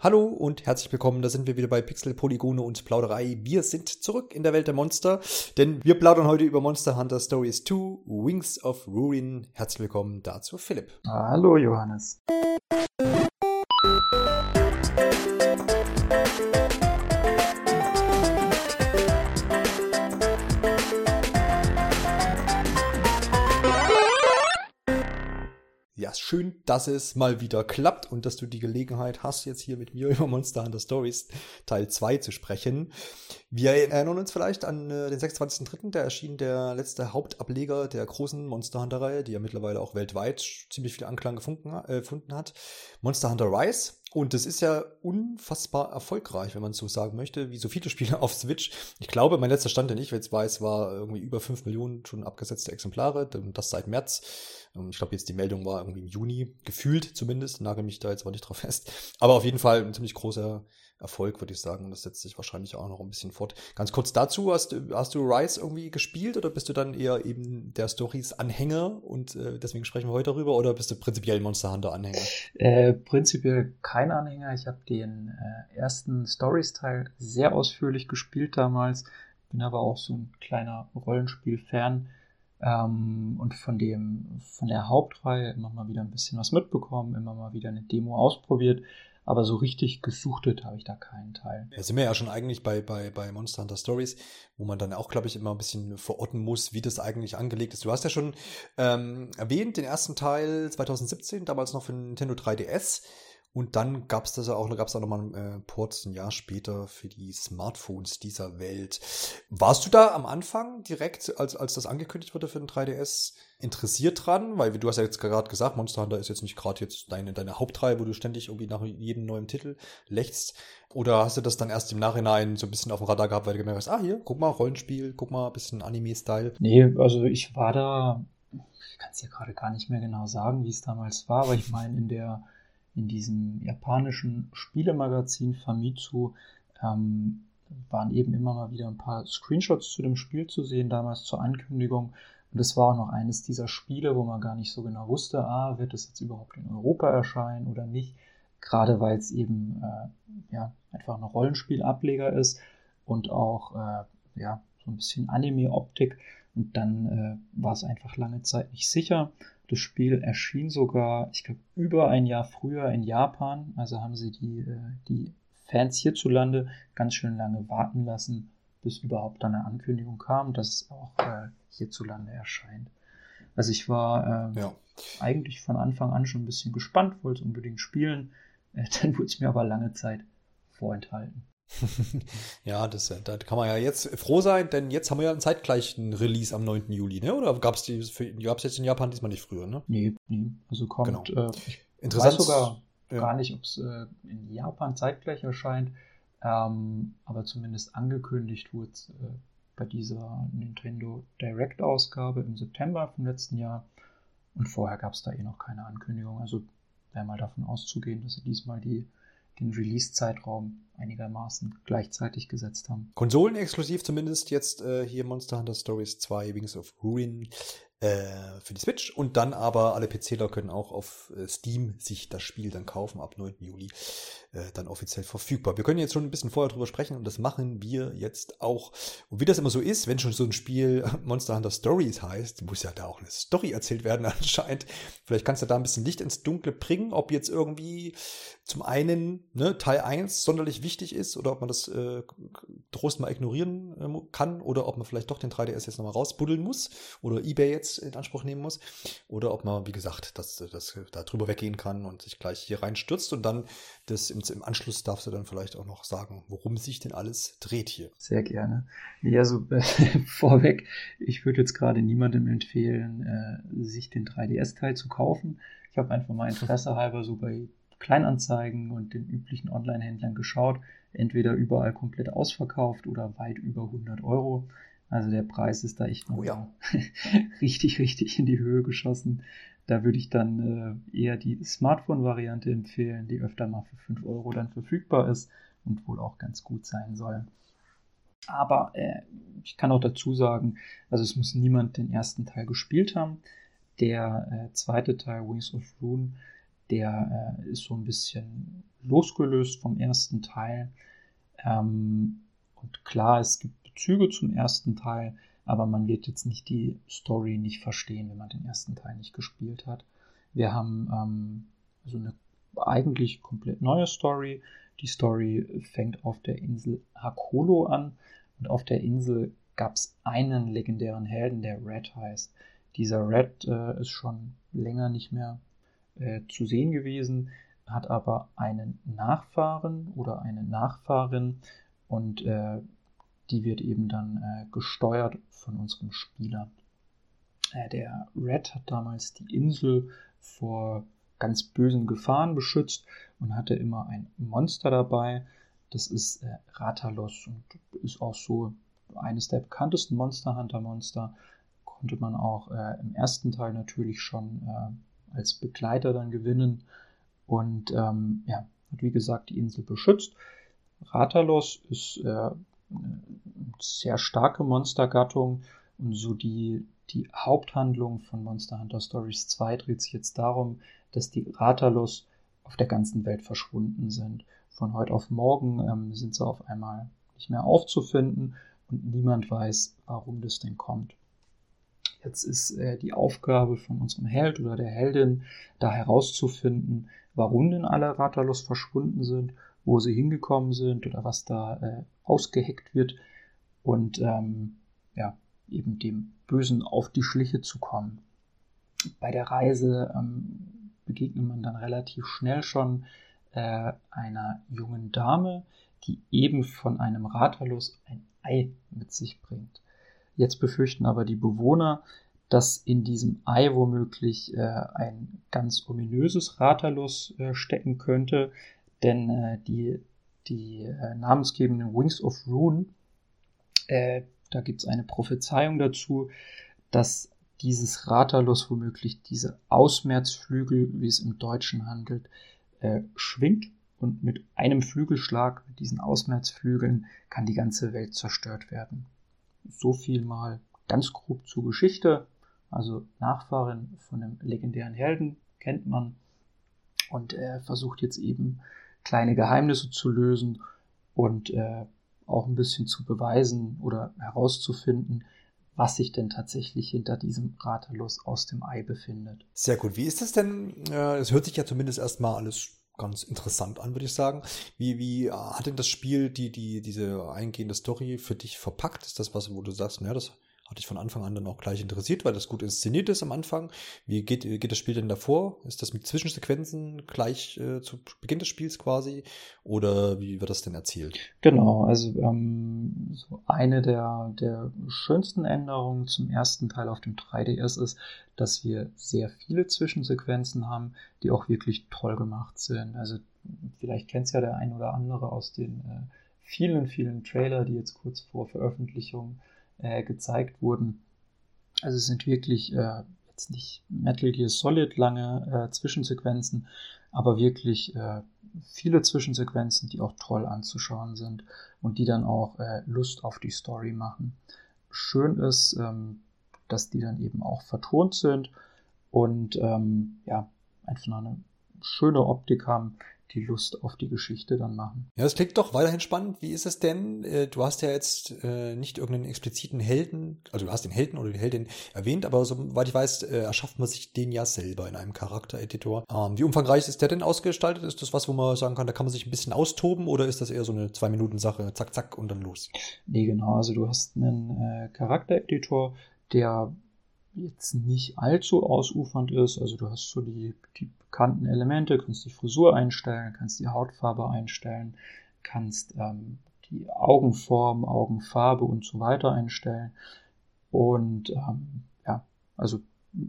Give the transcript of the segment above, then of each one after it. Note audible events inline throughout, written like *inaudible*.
Hallo und herzlich willkommen, da sind wir wieder bei Pixel, Polygone und Plauderei. Wir sind zurück in der Welt der Monster, denn wir plaudern heute über Monster Hunter Stories 2, Wings of Ruin. Herzlich willkommen dazu, Philipp. Hallo Johannes. Schön, dass es mal wieder klappt und dass du die Gelegenheit hast, jetzt hier mit mir *laughs* über Monster Hunter Stories Teil 2 zu sprechen. Wir erinnern uns vielleicht an äh, den 26.03., da erschien der letzte Hauptableger der großen Monster Hunter Reihe, die ja mittlerweile auch weltweit ziemlich viel Anklang äh, gefunden hat. Monster Hunter Rise. Und das ist ja unfassbar erfolgreich, wenn man so sagen möchte, wie so viele *laughs* Spiele auf Switch. Ich glaube, mein letzter Stand, den ich jetzt weiß, war irgendwie über 5 Millionen schon abgesetzte Exemplare, das seit März. Ähm, ich glaube, jetzt die Meldung war irgendwie im Juni, gefühlt zumindest, nagel mich da jetzt mal nicht drauf fest. Aber auf jeden Fall ein ziemlich großer Erfolg, würde ich sagen. Und das setzt sich wahrscheinlich auch noch ein bisschen fort. Ganz kurz dazu, hast, hast du Rise irgendwie gespielt oder bist du dann eher eben der Stories Anhänger und äh, deswegen sprechen wir heute darüber oder bist du prinzipiell Monster Hunter Anhänger? Äh, prinzipiell kein Anhänger. Ich habe den äh, ersten Stories-Teil sehr ausführlich gespielt damals, bin aber auch so ein kleiner Rollenspiel-Fan. Ähm, und von dem, von der Hauptreihe immer mal wieder ein bisschen was mitbekommen, immer mal wieder eine Demo ausprobiert. Aber so richtig gesuchtet habe ich da keinen Teil. Da sind wir ja schon eigentlich bei, bei, bei Monster Hunter Stories, wo man dann auch, glaube ich, immer ein bisschen verorten muss, wie das eigentlich angelegt ist. Du hast ja schon ähm, erwähnt, den ersten Teil 2017, damals noch für Nintendo 3DS. Und dann gab es das ja auch, da gab es auch nochmal einen äh, Port ein Jahr später für die Smartphones dieser Welt. Warst du da am Anfang direkt, als, als das angekündigt wurde für den 3DS, interessiert dran? Weil du hast ja jetzt gerade gesagt, Monster Hunter ist jetzt nicht gerade jetzt deine, deine Hauptreihe, wo du ständig irgendwie nach jedem neuen Titel lächst. Oder hast du das dann erst im Nachhinein so ein bisschen auf dem Radar gehabt, weil du gemerkt hast, ah hier, guck mal, Rollenspiel, guck mal, bisschen Anime-Style? Nee, also ich war da, ich kann es ja gerade gar nicht mehr genau sagen, wie es damals war, aber ich meine, in der in diesem japanischen Spielemagazin Famitsu ähm, waren eben immer mal wieder ein paar Screenshots zu dem Spiel zu sehen, damals zur Ankündigung. Und es war auch noch eines dieser Spiele, wo man gar nicht so genau wusste, ah, wird es jetzt überhaupt in Europa erscheinen oder nicht. Gerade weil es eben äh, ja, einfach ein Rollenspielableger ist und auch äh, ja, so ein bisschen Anime-Optik. Und dann äh, war es einfach lange Zeit nicht sicher. Das Spiel erschien sogar, ich glaube, über ein Jahr früher in Japan. Also haben sie die, äh, die Fans hierzulande ganz schön lange warten lassen, bis überhaupt dann eine Ankündigung kam, dass es auch äh, hierzulande erscheint. Also ich war äh, ja. eigentlich von Anfang an schon ein bisschen gespannt, wollte es unbedingt spielen. Äh, *laughs* dann wurde es mir aber lange Zeit vorenthalten. *laughs* ja, das, da kann man ja jetzt froh sein, denn jetzt haben wir ja einen zeitgleichen Release am 9. Juli, ne? Oder gab es jetzt in Japan diesmal nicht früher, ne? Nee, nee. Also kommt, genau. äh, ich Interessant. weiß sogar ja. gar nicht, ob es äh, in Japan zeitgleich erscheint, ähm, aber zumindest angekündigt wurde es äh, bei dieser Nintendo Direct-Ausgabe im September vom letzten Jahr. Und vorher gab es da eh noch keine Ankündigung. Also wäre mal davon auszugehen, dass sie diesmal die den Release-Zeitraum einigermaßen gleichzeitig gesetzt haben. Konsolenexklusiv zumindest jetzt äh, hier Monster Hunter Stories 2 Wings of Ruin äh, für die Switch und dann aber alle PCler können auch auf äh, Steam sich das Spiel dann kaufen ab 9. Juli äh, dann offiziell verfügbar. Wir können jetzt schon ein bisschen vorher drüber sprechen und das machen wir jetzt auch. Und wie das immer so ist, wenn schon so ein Spiel *laughs* Monster Hunter Stories heißt, muss ja da auch eine Story erzählt werden *laughs* anscheinend. Vielleicht kannst du da ein bisschen Licht ins Dunkle bringen, ob jetzt irgendwie zum einen ne, Teil 1 sonderlich wichtig ist oder ob man das äh, Trost mal ignorieren äh, kann oder ob man vielleicht doch den 3DS jetzt nochmal rausbuddeln muss oder eBay jetzt in Anspruch nehmen muss oder ob man, wie gesagt, das, das da drüber weggehen kann und sich gleich hier reinstürzt und dann das im, im Anschluss darfst du dann vielleicht auch noch sagen, worum sich denn alles dreht hier. Sehr gerne. Ja, so äh, *laughs* vorweg, ich würde jetzt gerade niemandem empfehlen, äh, sich den 3DS-Teil zu kaufen. Ich habe einfach mal Interesse halber so bei Kleinanzeigen und den üblichen Online-Händlern geschaut. Entweder überall komplett ausverkauft oder weit über 100 Euro. Also der Preis ist da echt oh ja. *laughs* richtig, richtig in die Höhe geschossen. Da würde ich dann äh, eher die Smartphone-Variante empfehlen, die öfter mal für 5 Euro dann verfügbar ist und wohl auch ganz gut sein soll. Aber äh, ich kann auch dazu sagen, also es muss niemand den ersten Teil gespielt haben. Der äh, zweite Teil, Wings of Rune, der äh, ist so ein bisschen losgelöst vom ersten Teil. Ähm, und klar, es gibt Bezüge zum ersten Teil, aber man wird jetzt nicht die Story nicht verstehen, wenn man den ersten Teil nicht gespielt hat. Wir haben ähm, also eine eigentlich komplett neue Story. Die Story fängt auf der Insel Hakolo an und auf der Insel gab es einen legendären Helden, der Red heißt. Dieser Red äh, ist schon länger nicht mehr äh, zu sehen gewesen, hat aber einen Nachfahren oder eine Nachfahrin und äh, die wird eben dann äh, gesteuert von unserem Spieler. Äh, der Red hat damals die Insel vor ganz bösen Gefahren beschützt und hatte immer ein Monster dabei. Das ist äh, Ratalos und ist auch so eines der bekanntesten Monster Hunter Monster. Konnte man auch äh, im ersten Teil natürlich schon äh, als Begleiter dann gewinnen. Und ähm, ja, hat wie gesagt die Insel beschützt. Ratalos ist äh, sehr starke Monstergattung und so die, die Haupthandlung von Monster Hunter Stories 2 dreht sich jetzt darum, dass die Ratalos auf der ganzen Welt verschwunden sind. Von heute auf morgen ähm, sind sie auf einmal nicht mehr aufzufinden und niemand weiß, warum das denn kommt. Jetzt ist äh, die Aufgabe von unserem Held oder der Heldin, da herauszufinden, warum denn alle Ratalos verschwunden sind, wo sie hingekommen sind oder was da äh, ausgeheckt wird und ähm, ja, eben dem Bösen auf die Schliche zu kommen. Bei der Reise ähm, begegnet man dann relativ schnell schon äh, einer jungen Dame, die eben von einem Rathalos ein Ei mit sich bringt. Jetzt befürchten aber die Bewohner, dass in diesem Ei womöglich äh, ein ganz ominöses Rathalos äh, stecken könnte, denn äh, die, die äh, namensgebenden Wings of Rune, äh, da gibt es eine Prophezeiung dazu, dass dieses Ratalus womöglich diese Ausmerzflügel, wie es im Deutschen handelt, äh, schwingt und mit einem Flügelschlag, mit diesen Ausmerzflügeln, kann die ganze Welt zerstört werden. So viel mal ganz grob zur Geschichte. Also Nachfahrin von einem legendären Helden kennt man und er versucht jetzt eben kleine Geheimnisse zu lösen und äh, auch ein bisschen zu beweisen oder herauszufinden, was sich denn tatsächlich hinter diesem Ratelos aus dem Ei befindet. Sehr gut. Wie ist das denn? Es hört sich ja zumindest erstmal alles ganz interessant an, würde ich sagen. Wie, wie hat denn das Spiel die, die, diese eingehende Story für dich verpackt? Ist das was, wo du sagst, naja, das hat dich von Anfang an dann auch gleich interessiert, weil das gut inszeniert ist am Anfang. Wie geht, geht das Spiel denn davor? Ist das mit Zwischensequenzen gleich äh, zu Beginn des Spiels quasi? Oder wie wird das denn erzählt? Genau, also ähm, so eine der, der schönsten Änderungen zum ersten Teil auf dem 3DS ist, dass wir sehr viele Zwischensequenzen haben, die auch wirklich toll gemacht sind. Also vielleicht kennt es ja der ein oder andere aus den äh, vielen, vielen Trailer, die jetzt kurz vor Veröffentlichung äh, gezeigt wurden. Also es sind wirklich äh, jetzt nicht Metal Gear Solid lange äh, Zwischensequenzen, aber wirklich äh, viele Zwischensequenzen, die auch toll anzuschauen sind und die dann auch äh, Lust auf die Story machen. Schön ist, ähm, dass die dann eben auch vertont sind und ähm, ja, einfach eine schöne Optik haben, die Lust auf die Geschichte dann machen. Ja, das klingt doch weiterhin spannend. Wie ist es denn? Äh, du hast ja jetzt äh, nicht irgendeinen expliziten Helden, also du hast den Helden oder die Heldin erwähnt, aber soweit ich weiß, äh, erschafft man sich den ja selber in einem Charaktereditor. Ähm, wie umfangreich ist der denn ausgestaltet? Ist das was, wo man sagen kann, da kann man sich ein bisschen austoben oder ist das eher so eine Zwei-Minuten-Sache, zack, zack und dann los? Nee, genau. Also du hast einen Charaktereditor, der jetzt nicht allzu ausufernd ist. Also du hast so die, die bekannten Elemente, kannst die Frisur einstellen, kannst die Hautfarbe einstellen, kannst ähm, die Augenform, Augenfarbe und so weiter einstellen. Und ähm, ja, also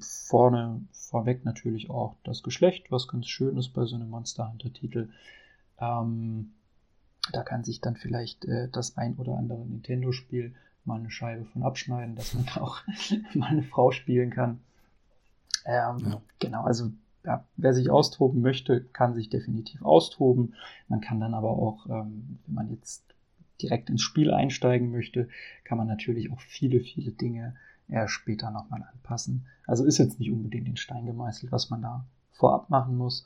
vorne vorweg natürlich auch das Geschlecht, was ganz schön ist bei so einem Monster Hunter Titel. Ähm, da kann sich dann vielleicht äh, das ein oder andere Nintendo-Spiel mal eine Scheibe von abschneiden, dass man da *laughs* auch mal eine Frau spielen kann. Ähm, ja. Genau, also ja, wer sich austoben möchte, kann sich definitiv austoben. Man kann dann aber auch, ähm, wenn man jetzt direkt ins Spiel einsteigen möchte, kann man natürlich auch viele, viele Dinge eher später nochmal anpassen. Also ist jetzt nicht unbedingt den Stein gemeißelt, was man da vorab machen muss.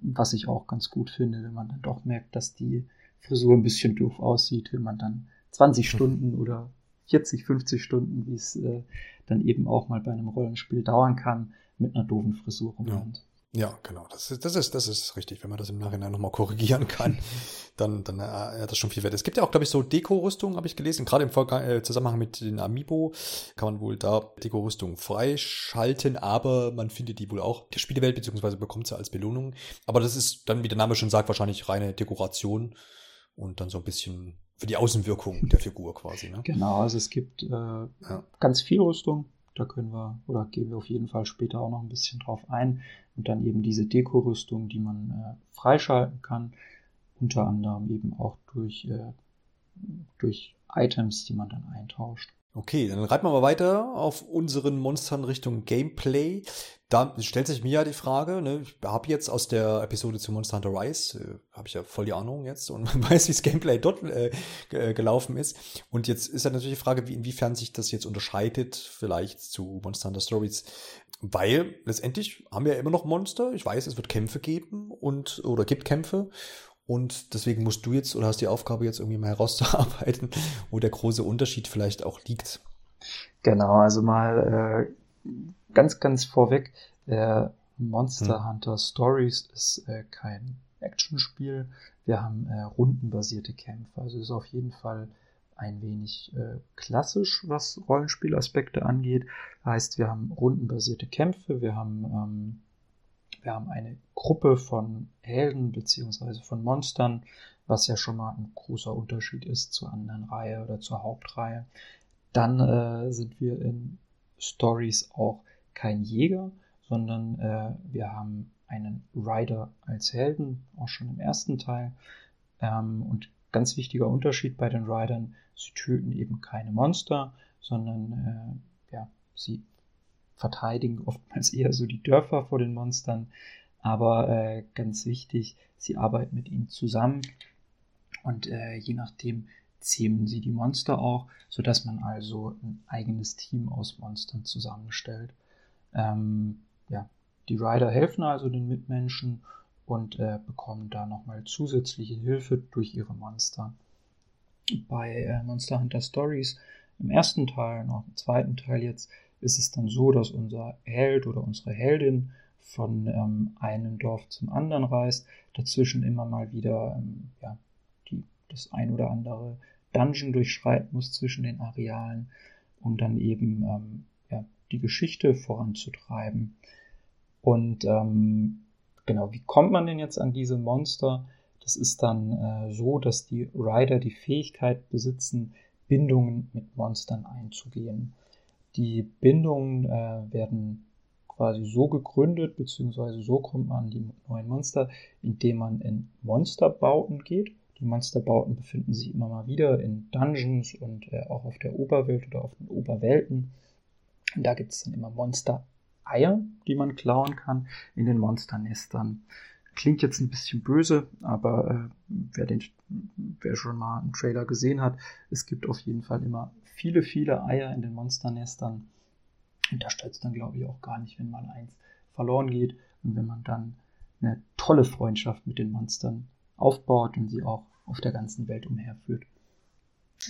was ich auch ganz gut finde, wenn man dann doch merkt, dass die Frisur ein bisschen doof aussieht, wenn man dann 20 Stunden oder 40, 50 Stunden, wie es äh, dann eben auch mal bei einem Rollenspiel dauern kann, mit einer doofen Frisur rumrennt. Ja. Ja, genau. Das ist, das ist, das ist richtig. Wenn man das im Nachhinein nochmal korrigieren kann, *laughs* dann, dann äh, hat das schon viel Wert. Es gibt ja auch, glaube ich, so Deko-Rüstungen, habe ich gelesen. Gerade im Vorgang, äh, Zusammenhang mit den Amiibo kann man wohl da Deko-Rüstungen freischalten, aber man findet die wohl auch der Spielewelt, beziehungsweise bekommt sie als Belohnung. Aber das ist dann, wie der Name schon sagt, wahrscheinlich reine Dekoration und dann so ein bisschen für die Außenwirkung der Figur quasi. Ne? Genau, also es gibt äh, ja. ganz viel Rüstung. Da können wir oder gehen wir auf jeden Fall später auch noch ein bisschen drauf ein. Und dann eben diese Dekorüstung, die man äh, freischalten kann, unter anderem eben auch durch, äh, durch Items, die man dann eintauscht. Okay, dann reiten wir mal weiter auf unseren Monstern Richtung Gameplay. Da stellt sich mir ja die Frage, ne, ich habe jetzt aus der Episode zu Monster Hunter Rise, äh, habe ich ja voll die Ahnung jetzt und *laughs* weiß, wie das Gameplay dort äh, gelaufen ist. Und jetzt ist ja natürlich die Frage, wie, inwiefern sich das jetzt unterscheidet, vielleicht zu Monster Hunter Stories. Weil letztendlich haben wir ja immer noch Monster. Ich weiß, es wird Kämpfe geben und oder gibt Kämpfe. Und deswegen musst du jetzt oder hast die Aufgabe jetzt irgendwie mal herauszuarbeiten, *laughs* wo der große Unterschied vielleicht auch liegt. Genau, also mal äh, ganz, ganz vorweg, äh, Monster hm. Hunter Stories ist äh, kein Actionspiel. Wir haben äh, rundenbasierte Kämpfe. Also ist auf jeden Fall ein wenig äh, klassisch, was Rollenspielaspekte angeht. Heißt, wir haben rundenbasierte Kämpfe, wir haben ähm, wir haben eine Gruppe von Helden beziehungsweise von Monstern, was ja schon mal ein großer Unterschied ist zur anderen Reihe oder zur Hauptreihe. Dann äh, sind wir in Stories auch kein Jäger, sondern äh, wir haben einen Rider als Helden, auch schon im ersten Teil. Ähm, und ganz wichtiger Unterschied bei den Riders, sie töten eben keine Monster, sondern äh, ja, sie verteidigen oftmals eher so die Dörfer vor den Monstern. Aber äh, ganz wichtig, sie arbeiten mit ihnen zusammen und äh, je nachdem zähmen sie die Monster auch, sodass man also ein eigenes Team aus Monstern zusammenstellt. Ähm, ja, die Rider helfen also den Mitmenschen und äh, bekommen da nochmal zusätzliche Hilfe durch ihre Monster. Bei äh, Monster Hunter Stories im ersten Teil, noch im zweiten Teil jetzt, ist es dann so, dass unser Held oder unsere Heldin von ähm, einem Dorf zum anderen reist, dazwischen immer mal wieder ähm, ja, die, das ein oder andere Dungeon durchschreiten muss zwischen den Arealen, um dann eben ähm, ja, die Geschichte voranzutreiben. Und ähm, genau, wie kommt man denn jetzt an diese Monster? Das ist dann äh, so, dass die Rider die Fähigkeit besitzen, Bindungen mit Monstern einzugehen. Die Bindungen äh, werden quasi so gegründet, beziehungsweise so kommt man an die neuen Monster, indem man in Monsterbauten geht. Die Monsterbauten befinden sich immer mal wieder in Dungeons und äh, auch auf der Oberwelt oder auf den Oberwelten. Und da gibt es dann immer Monster-Eier, die man klauen kann in den Monsternestern. Klingt jetzt ein bisschen böse, aber äh, wer, den, wer schon mal einen Trailer gesehen hat, es gibt auf jeden Fall immer viele, viele Eier in den Monsternestern. Und da stört es dann, glaube ich, auch gar nicht, wenn mal eins verloren geht und wenn man dann eine tolle Freundschaft mit den Monstern aufbaut und sie auch auf der ganzen Welt umherführt.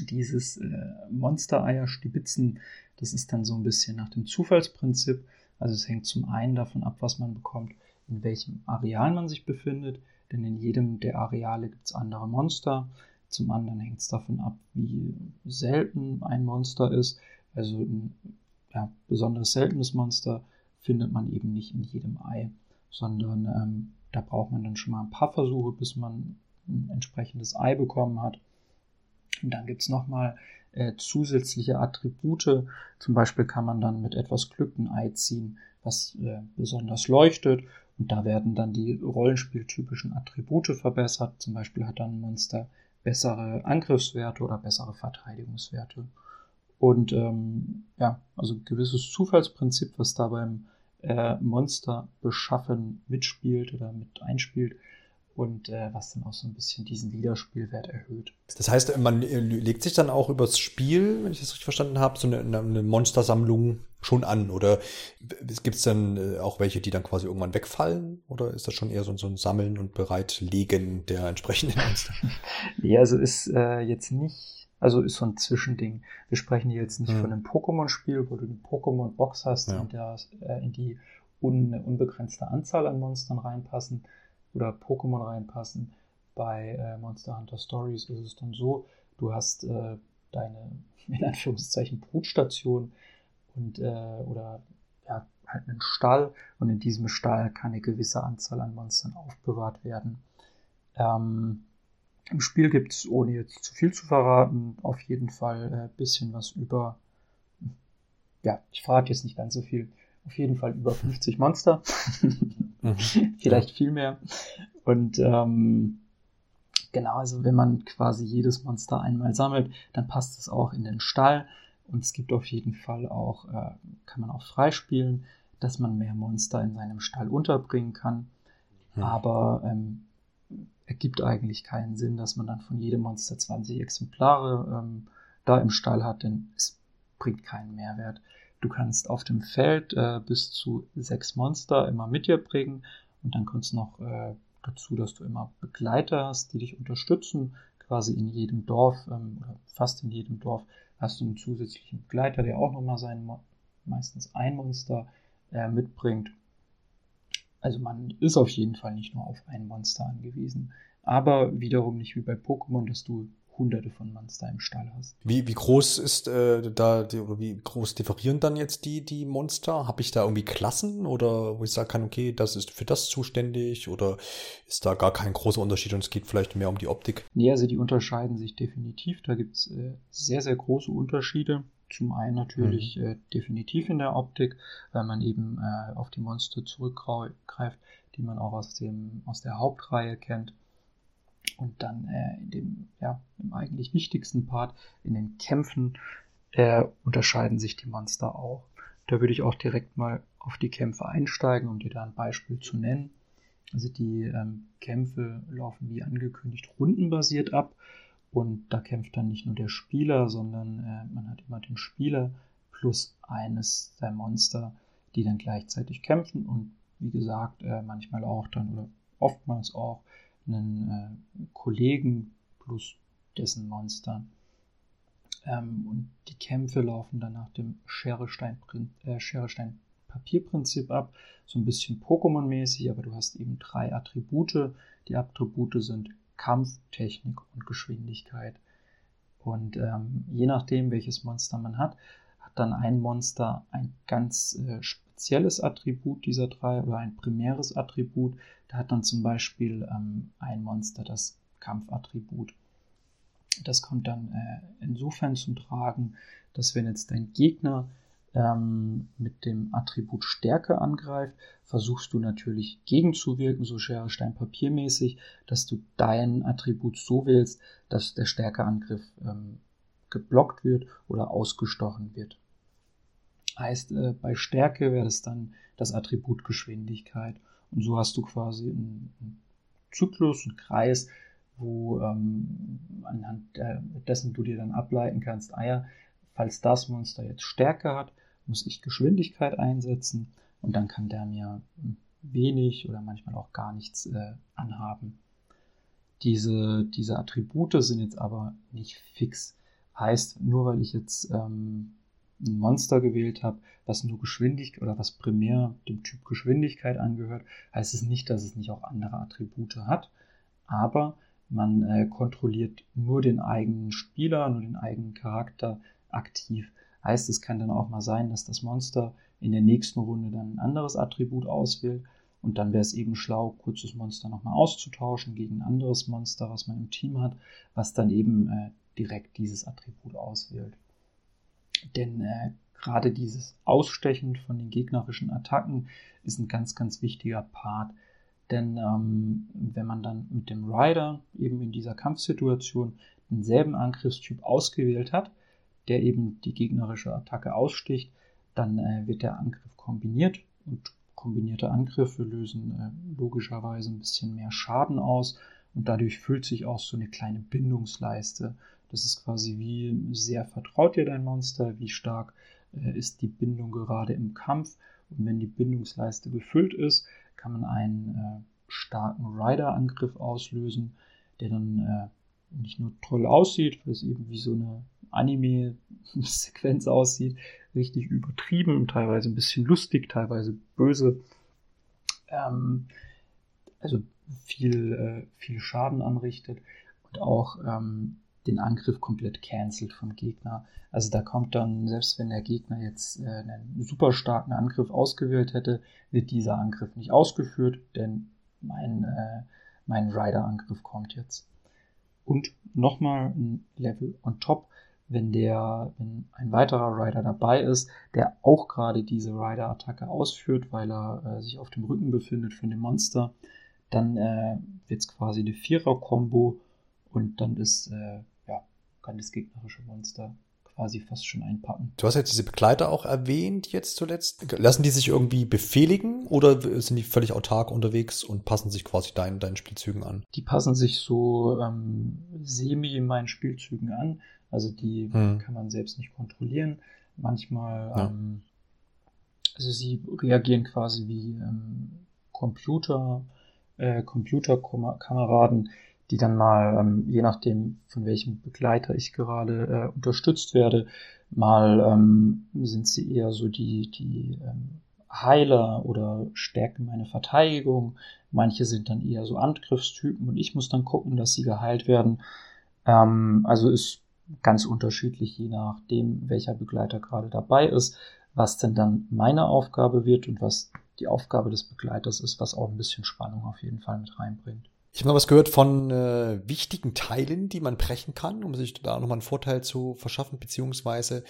Dieses äh, Monstereier stibitzen, das ist dann so ein bisschen nach dem Zufallsprinzip. Also es hängt zum einen davon ab, was man bekommt, in welchem Areal man sich befindet, denn in jedem der Areale gibt es andere Monster. Zum anderen hängt es davon ab, wie selten ein Monster ist. Also ein ja, besonders seltenes Monster findet man eben nicht in jedem Ei, sondern ähm, da braucht man dann schon mal ein paar Versuche, bis man ein entsprechendes Ei bekommen hat. Und dann gibt es nochmal äh, zusätzliche Attribute. Zum Beispiel kann man dann mit etwas Glück ein Ei ziehen, was äh, besonders leuchtet. Und da werden dann die rollenspieltypischen Attribute verbessert. Zum Beispiel hat dann ein Monster bessere Angriffswerte oder bessere Verteidigungswerte. Und ähm, ja, also ein gewisses Zufallsprinzip, was da beim äh, Monster beschaffen mitspielt oder mit einspielt. Und äh, was dann auch so ein bisschen diesen Wiederspielwert erhöht. Das heißt, man äh, legt sich dann auch übers Spiel, wenn ich das richtig verstanden habe, so eine, eine Monstersammlung schon an? Oder gibt es dann äh, auch welche, die dann quasi irgendwann wegfallen? Oder ist das schon eher so, so ein Sammeln und Bereitlegen der entsprechenden Monster? *laughs* ja, also ist äh, jetzt nicht, also ist so ein Zwischending. Wir sprechen hier jetzt nicht hm. von einem Pokémon-Spiel, wo du eine Pokémon-Box hast, ja. in der äh, in die un, unbegrenzte Anzahl an Monstern reinpassen oder Pokémon reinpassen. Bei äh, Monster Hunter Stories ist es dann so, du hast äh, deine, *laughs* in Anführungszeichen, Brutstation und äh, oder ja, halt einen Stall und in diesem Stall kann eine gewisse Anzahl an Monstern aufbewahrt werden. Ähm, Im Spiel gibt es, ohne jetzt zu viel zu verraten, auf jeden Fall ein äh, bisschen was über, ja, ich verrate jetzt nicht ganz so viel, auf jeden Fall über 50 Monster. *laughs* mhm. *laughs* Vielleicht viel mehr. Und ähm, genau, also wenn man quasi jedes Monster einmal sammelt, dann passt es auch in den Stall. Und es gibt auf jeden Fall auch, äh, kann man auch freispielen, dass man mehr Monster in seinem Stall unterbringen kann. Mhm. Aber ähm, ergibt eigentlich keinen Sinn, dass man dann von jedem Monster 20 Exemplare ähm, da im Stall hat, denn es bringt keinen Mehrwert. Du kannst auf dem Feld äh, bis zu sechs Monster immer mit dir bringen und dann kommt es noch äh, dazu, dass du immer Begleiter hast, die dich unterstützen. Quasi in jedem Dorf ähm, oder fast in jedem Dorf hast du einen zusätzlichen Begleiter, der auch nochmal sein meistens ein Monster äh, mitbringt. Also man ist auf jeden Fall nicht nur auf ein Monster angewiesen. Aber wiederum nicht wie bei Pokémon, dass du hunderte von Monster im Stall hast. Wie, wie groß ist äh, da, die, oder wie groß differieren dann jetzt die, die Monster? Habe ich da irgendwie Klassen oder wo ich sagen kann, okay, das ist für das zuständig oder ist da gar kein großer Unterschied und es geht vielleicht mehr um die Optik? Nee, also die unterscheiden sich definitiv. Da gibt es äh, sehr, sehr große Unterschiede. Zum einen natürlich mhm. äh, definitiv in der Optik, weil man eben äh, auf die Monster zurückgreift, die man auch aus, dem, aus der Hauptreihe kennt. Und dann äh, in dem, ja, im eigentlich wichtigsten Part, in den Kämpfen, äh, unterscheiden sich die Monster auch. Da würde ich auch direkt mal auf die Kämpfe einsteigen, um dir da ein Beispiel zu nennen. Also die ähm, Kämpfe laufen wie angekündigt rundenbasiert ab und da kämpft dann nicht nur der Spieler, sondern äh, man hat immer den Spieler plus eines der Monster, die dann gleichzeitig kämpfen und wie gesagt äh, manchmal auch dann oder oftmals auch einen äh, Kollegen plus dessen Monster. Ähm, und die Kämpfe laufen dann nach dem Schere-Stein-Papier-Prinzip äh, ab. So ein bisschen Pokémon-mäßig, aber du hast eben drei Attribute. Die Attribute sind Kampf, Technik und Geschwindigkeit. Und ähm, je nachdem, welches Monster man hat, hat dann ein Monster ein ganz äh, spezielles Attribut dieser drei oder ein primäres Attribut. Da hat dann zum Beispiel ähm, ein Monster das Kampfattribut. Das kommt dann äh, insofern zum Tragen, dass wenn jetzt dein Gegner ähm, mit dem Attribut Stärke angreift, versuchst du natürlich gegenzuwirken, so Schere, Stein, Papier mäßig, dass du dein Attribut so wählst, dass der Stärkeangriff ähm, geblockt wird oder ausgestochen wird. Heißt, äh, bei Stärke wäre es dann das Attribut Geschwindigkeit. Und so hast du quasi einen, einen Zyklus, einen Kreis, wo ähm, anhand dessen du dir dann ableiten kannst, ah ja, falls das Monster jetzt Stärke hat, muss ich Geschwindigkeit einsetzen und dann kann der mir wenig oder manchmal auch gar nichts äh, anhaben. Diese, diese Attribute sind jetzt aber nicht fix. Heißt, nur weil ich jetzt ähm, ein Monster gewählt habe, was nur Geschwindigkeit oder was primär dem Typ Geschwindigkeit angehört, heißt es nicht, dass es nicht auch andere Attribute hat. Aber man äh, kontrolliert nur den eigenen Spieler, nur den eigenen Charakter aktiv. Heißt, es kann dann auch mal sein, dass das Monster in der nächsten Runde dann ein anderes Attribut auswählt. Und dann wäre es eben schlau, kurzes Monster nochmal auszutauschen gegen ein anderes Monster, was man im Team hat, was dann eben äh, direkt dieses Attribut auswählt. Denn äh, gerade dieses Ausstechen von den gegnerischen Attacken ist ein ganz, ganz wichtiger Part. Denn ähm, wenn man dann mit dem Rider eben in dieser Kampfsituation denselben Angriffstyp ausgewählt hat, der eben die gegnerische Attacke aussticht, dann äh, wird der Angriff kombiniert und kombinierte Angriffe lösen äh, logischerweise ein bisschen mehr Schaden aus und dadurch füllt sich auch so eine kleine Bindungsleiste. Das ist quasi wie sehr vertraut dir dein Monster, wie stark äh, ist die Bindung gerade im Kampf. Und wenn die Bindungsleiste gefüllt ist, kann man einen äh, starken Rider-Angriff auslösen, der dann äh, nicht nur toll aussieht, weil es eben wie so eine Anime-Sequenz aussieht, richtig übertrieben teilweise ein bisschen lustig, teilweise böse. Ähm, also viel, äh, viel Schaden anrichtet und auch ähm, den Angriff komplett cancelt vom Gegner. Also da kommt dann, selbst wenn der Gegner jetzt äh, einen super starken Angriff ausgewählt hätte, wird dieser Angriff nicht ausgeführt, denn mein, äh, mein Rider-Angriff kommt jetzt. Und nochmal ein Level on top, wenn der, wenn ein weiterer Rider dabei ist, der auch gerade diese Rider-Attacke ausführt, weil er äh, sich auf dem Rücken befindet von dem Monster, dann äh, wird es quasi eine Vierer-Kombo und dann ist, äh, kann das gegnerische Monster quasi fast schon einpacken. Du hast jetzt diese Begleiter auch erwähnt jetzt zuletzt. Lassen die sich irgendwie befehligen oder sind die völlig autark unterwegs und passen sich quasi deinen, deinen Spielzügen an? Die passen sich so ähm, semi in meinen Spielzügen an. Also die hm. kann man selbst nicht kontrollieren. Manchmal, ja. ähm, also sie reagieren quasi wie ähm, Computer, äh, Computerkameraden, die dann mal, ähm, je nachdem, von welchem Begleiter ich gerade äh, unterstützt werde, mal ähm, sind sie eher so die, die ähm, Heiler oder stärken meine Verteidigung. Manche sind dann eher so Angriffstypen und ich muss dann gucken, dass sie geheilt werden. Ähm, also ist ganz unterschiedlich, je nachdem, welcher Begleiter gerade dabei ist, was denn dann meine Aufgabe wird und was die Aufgabe des Begleiters ist, was auch ein bisschen Spannung auf jeden Fall mit reinbringt. Ich habe noch was gehört von äh, wichtigen Teilen, die man brechen kann, um sich da nochmal einen Vorteil zu verschaffen, beziehungsweise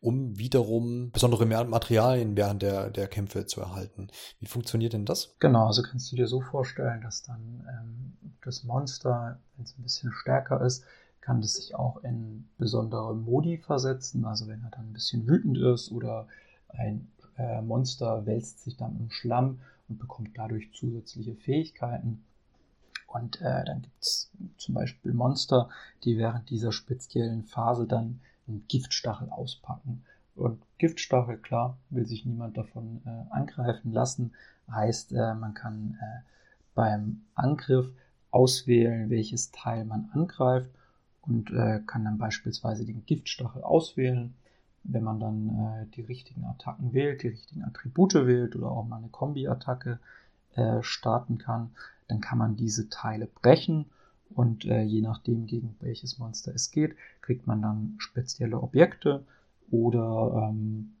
um wiederum besondere Materialien während der, der Kämpfe zu erhalten. Wie funktioniert denn das? Genau, also kannst du dir so vorstellen, dass dann ähm, das Monster, wenn es ein bisschen stärker ist, kann das sich auch in besondere Modi versetzen. Also wenn er dann ein bisschen wütend ist oder ein äh, Monster wälzt sich dann im Schlamm und bekommt dadurch zusätzliche Fähigkeiten. Und äh, dann gibt es zum Beispiel Monster, die während dieser speziellen Phase dann einen Giftstachel auspacken. Und Giftstachel, klar, will sich niemand davon äh, angreifen lassen. Heißt, äh, man kann äh, beim Angriff auswählen, welches Teil man angreift und äh, kann dann beispielsweise den Giftstachel auswählen. Wenn man dann äh, die richtigen Attacken wählt, die richtigen Attribute wählt oder auch mal eine Kombi-Attacke äh, starten kann, dann kann man diese Teile brechen und äh, je nachdem, gegen welches Monster es geht, kriegt man dann spezielle Objekte oder ähm,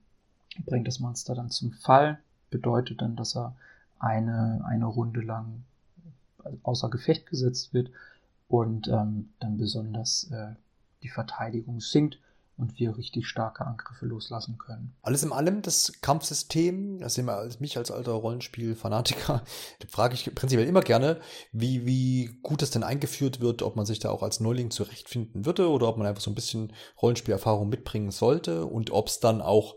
bringt das Monster dann zum Fall. Bedeutet dann, dass er eine, eine Runde lang außer Gefecht gesetzt wird und ähm, dann besonders äh, die Verteidigung sinkt und wir richtig starke Angriffe loslassen können. Alles in allem das Kampfsystem, das immer als mich als alter Rollenspiel-Fanatiker, *laughs* frage ich prinzipiell immer gerne, wie, wie gut das denn eingeführt wird, ob man sich da auch als Neuling zurechtfinden würde oder ob man einfach so ein bisschen Rollenspielerfahrung mitbringen sollte und ob es dann auch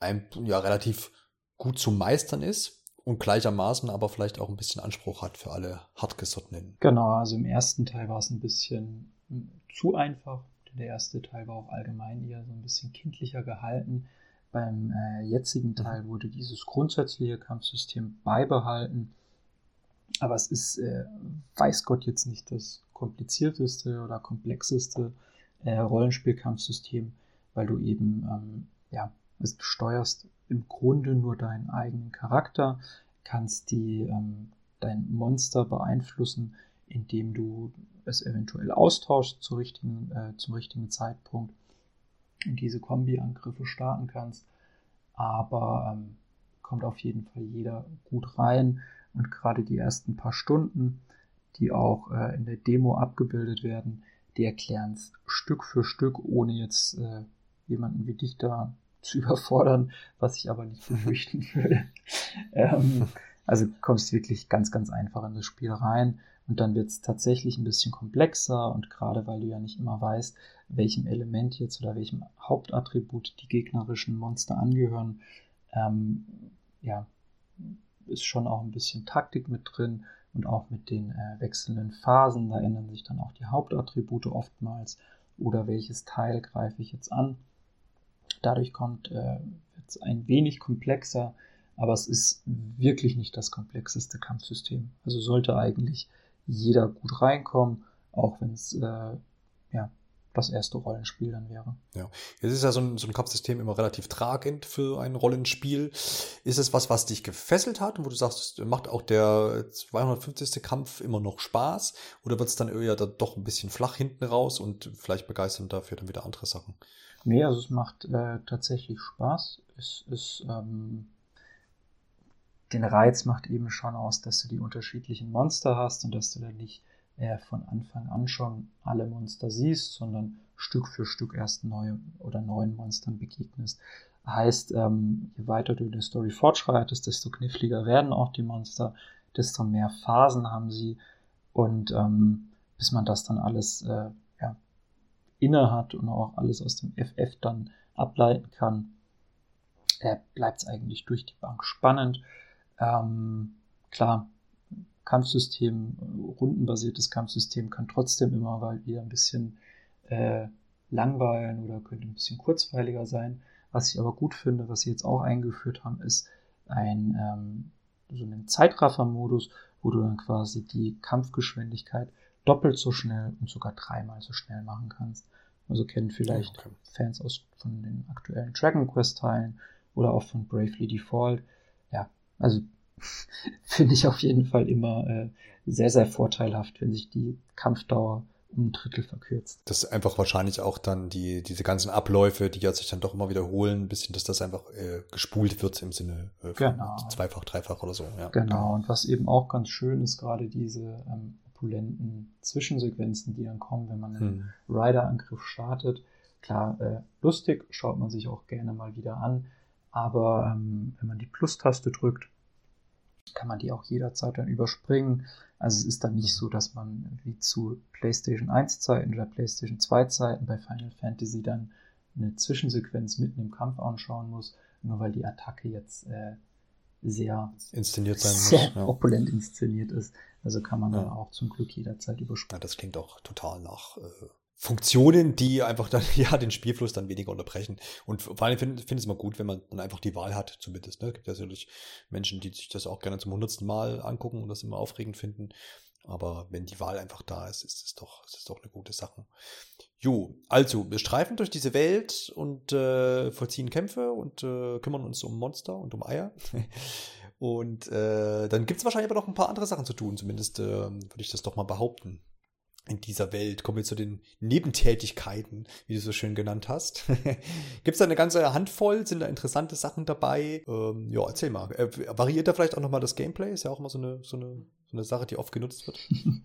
ein, ja, relativ gut zu meistern ist und gleichermaßen aber vielleicht auch ein bisschen Anspruch hat für alle hartgesottenen. Genau, also im ersten Teil war es ein bisschen zu einfach der erste Teil war auch allgemein eher so ein bisschen kindlicher gehalten. Beim äh, jetzigen mhm. Teil wurde dieses grundsätzliche Kampfsystem beibehalten. Aber es ist, äh, weiß Gott, jetzt nicht das komplizierteste oder komplexeste äh, Rollenspielkampfsystem, weil du eben, ähm, ja, du steuerst im Grunde nur deinen eigenen Charakter, kannst die, ähm, dein Monster beeinflussen, indem du es eventuell austauschst zu richtigen, äh, zum richtigen Zeitpunkt und diese Kombi-Angriffe starten kannst. Aber ähm, kommt auf jeden Fall jeder gut rein und gerade die ersten paar Stunden, die auch äh, in der Demo abgebildet werden, die erklären es Stück für Stück, ohne jetzt äh, jemanden wie dich da *laughs* zu überfordern, was ich aber nicht befürchten *laughs* würde. ähm, also kommst wirklich ganz, ganz einfach in das Spiel rein und dann wird es tatsächlich ein bisschen komplexer und gerade weil du ja nicht immer weißt, welchem Element jetzt oder welchem Hauptattribut die gegnerischen Monster angehören, ähm, ja, ist schon auch ein bisschen Taktik mit drin und auch mit den äh, wechselnden Phasen. Da ändern sich dann auch die Hauptattribute oftmals oder welches Teil greife ich jetzt an. Dadurch kommt äh, es ein wenig komplexer, aber es ist wirklich nicht das komplexeste Kampfsystem. Also sollte eigentlich jeder gut reinkommen, auch wenn es äh, ja, das erste Rollenspiel dann wäre. Ja, jetzt ist ja so ein, so ein Kampfsystem immer relativ tragend für ein Rollenspiel. Ist es was, was dich gefesselt hat und wo du sagst, macht auch der 250. Kampf immer noch Spaß? Oder wird es dann eher da doch ein bisschen flach hinten raus und vielleicht begeistern dafür dann wieder andere Sachen? Nee, also es macht äh, tatsächlich Spaß. Es ist, ähm, den Reiz macht eben schon aus, dass du die unterschiedlichen Monster hast und dass du dann nicht äh, von Anfang an schon alle Monster siehst, sondern Stück für Stück erst neue oder neuen Monstern begegnest. Heißt, ähm, je weiter du in der Story fortschreitest, desto kniffliger werden auch die Monster, desto mehr Phasen haben sie und ähm, bis man das dann alles äh, ja, inne hat und auch alles aus dem FF dann ableiten kann, äh, bleibt es eigentlich durch die Bank spannend. Ähm, klar, Kampfsystem, rundenbasiertes Kampfsystem kann trotzdem immer mal wieder ein bisschen äh, langweilen oder könnte ein bisschen kurzweiliger sein. Was ich aber gut finde, was sie jetzt auch eingeführt haben, ist ein ähm, so einen Zeitraffer-Modus, wo du dann quasi die Kampfgeschwindigkeit doppelt so schnell und sogar dreimal so schnell machen kannst. Also kennen vielleicht okay. Fans aus von den aktuellen Dragon Quest Teilen oder auch von Bravely Default. Also *laughs* finde ich auf jeden Fall immer äh, sehr, sehr vorteilhaft, wenn sich die Kampfdauer um ein Drittel verkürzt. Das ist einfach wahrscheinlich auch dann die, diese ganzen Abläufe, die ja sich dann doch immer wiederholen, ein bisschen, dass das einfach äh, gespult wird im Sinne äh, genau. zweifach, dreifach oder so. Ja. Genau, und was eben auch ganz schön ist, gerade diese ähm, opulenten Zwischensequenzen, die dann kommen, wenn man einen hm. Rider-Angriff startet. Klar, äh, lustig, schaut man sich auch gerne mal wieder an, aber ähm, wenn man die Plus-Taste drückt, kann man die auch jederzeit dann überspringen. Also es ist dann nicht so, dass man wie zu PlayStation 1 Zeiten oder PlayStation 2 Zeiten bei Final Fantasy dann eine Zwischensequenz mitten im Kampf anschauen muss, nur weil die Attacke jetzt äh, sehr inszeniert sein sehr muss, ja. opulent inszeniert ist. Also kann man ja. dann auch zum Glück jederzeit überspringen. Ja, das klingt auch total nach äh, Funktionen, die einfach dann *laughs* ja den Spielfluss dann weniger unterbrechen. Und vor allem finde find es immer gut, wenn man dann einfach die Wahl hat, zumindest. Ne? Es gibt ja natürlich Menschen, die sich das auch gerne zum hundertsten Mal angucken und das immer aufregend finden. Aber wenn die Wahl einfach da ist, ist es doch, ist es doch eine gute Sache. Jo, also, wir streifen durch diese Welt und äh, vollziehen Kämpfe und äh, kümmern uns um Monster und um Eier. *laughs* und äh, dann gibt es wahrscheinlich aber noch ein paar andere Sachen zu tun, zumindest äh, würde ich das doch mal behaupten in dieser Welt. Kommen wir zu den Nebentätigkeiten, wie du so schön genannt hast. *laughs* Gibt es da eine ganze Handvoll? Sind da interessante Sachen dabei? Ähm, ja, erzähl mal. Äh, variiert da vielleicht auch nochmal das Gameplay? Ist ja auch immer so eine, so eine, so eine Sache, die oft genutzt wird.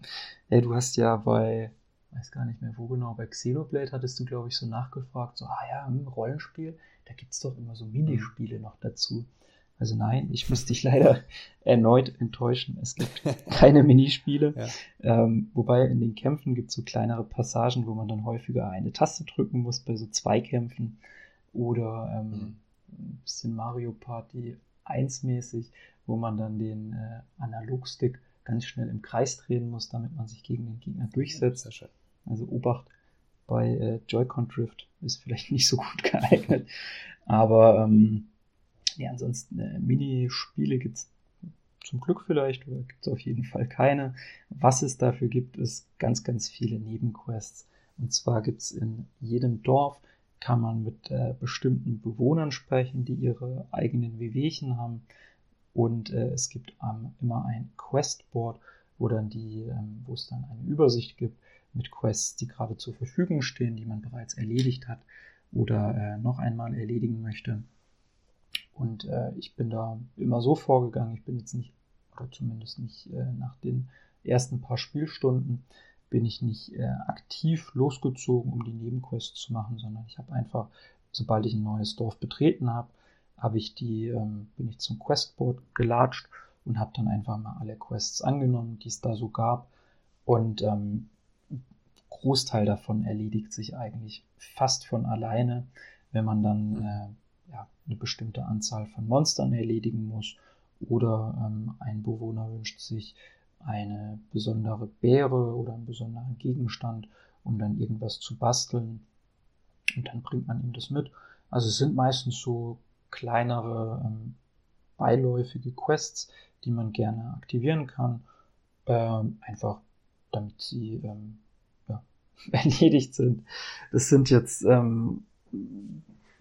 *laughs* ja, du hast ja bei, weiß gar nicht mehr wo genau, bei Xenoblade hattest du, glaube ich, so nachgefragt, so, ah ja, ein Rollenspiel, da gibt es doch immer so Minispiele noch dazu. Also nein, ich muss dich *laughs* leider erneut enttäuschen. Es gibt *laughs* keine Minispiele. Ja. Ähm, wobei in den Kämpfen gibt es so kleinere Passagen, wo man dann häufiger eine Taste drücken muss bei so Zweikämpfen. Oder ähm, mhm. ein bisschen Mario Party 1 mäßig, wo man dann den äh, Analogstick ganz schnell im Kreis drehen muss, damit man sich gegen den Gegner durchsetzt. Also Obacht bei äh, Joy-Con Drift ist vielleicht nicht so gut *laughs* geeignet. Aber ähm, ja, ansonsten äh, Minispiele gibt es zum Glück vielleicht oder gibt es auf jeden Fall keine. Was es dafür gibt, ist ganz, ganz viele Nebenquests. Und zwar gibt es in jedem Dorf, kann man mit äh, bestimmten Bewohnern sprechen, die ihre eigenen Wehwehchen haben. Und äh, es gibt ähm, immer ein Questboard, wo dann die, ähm, wo es dann eine Übersicht gibt mit Quests, die gerade zur Verfügung stehen, die man bereits erledigt hat oder äh, noch einmal erledigen möchte. Und äh, ich bin da immer so vorgegangen, ich bin jetzt nicht, oder zumindest nicht äh, nach den ersten paar Spielstunden, bin ich nicht äh, aktiv losgezogen, um die Nebenquests zu machen, sondern ich habe einfach, sobald ich ein neues Dorf betreten habe, habe ich die, ähm, bin ich zum Questboard gelatscht und habe dann einfach mal alle Quests angenommen, die es da so gab. Und ähm, Großteil davon erledigt sich eigentlich fast von alleine, wenn man dann äh, eine bestimmte Anzahl von Monstern erledigen muss oder ähm, ein Bewohner wünscht sich eine besondere Beere oder einen besonderen Gegenstand, um dann irgendwas zu basteln. Und dann bringt man ihm das mit. Also es sind meistens so kleinere ähm, beiläufige Quests, die man gerne aktivieren kann. Ähm, einfach damit sie ähm, ja, *laughs* erledigt sind. Das sind jetzt ähm,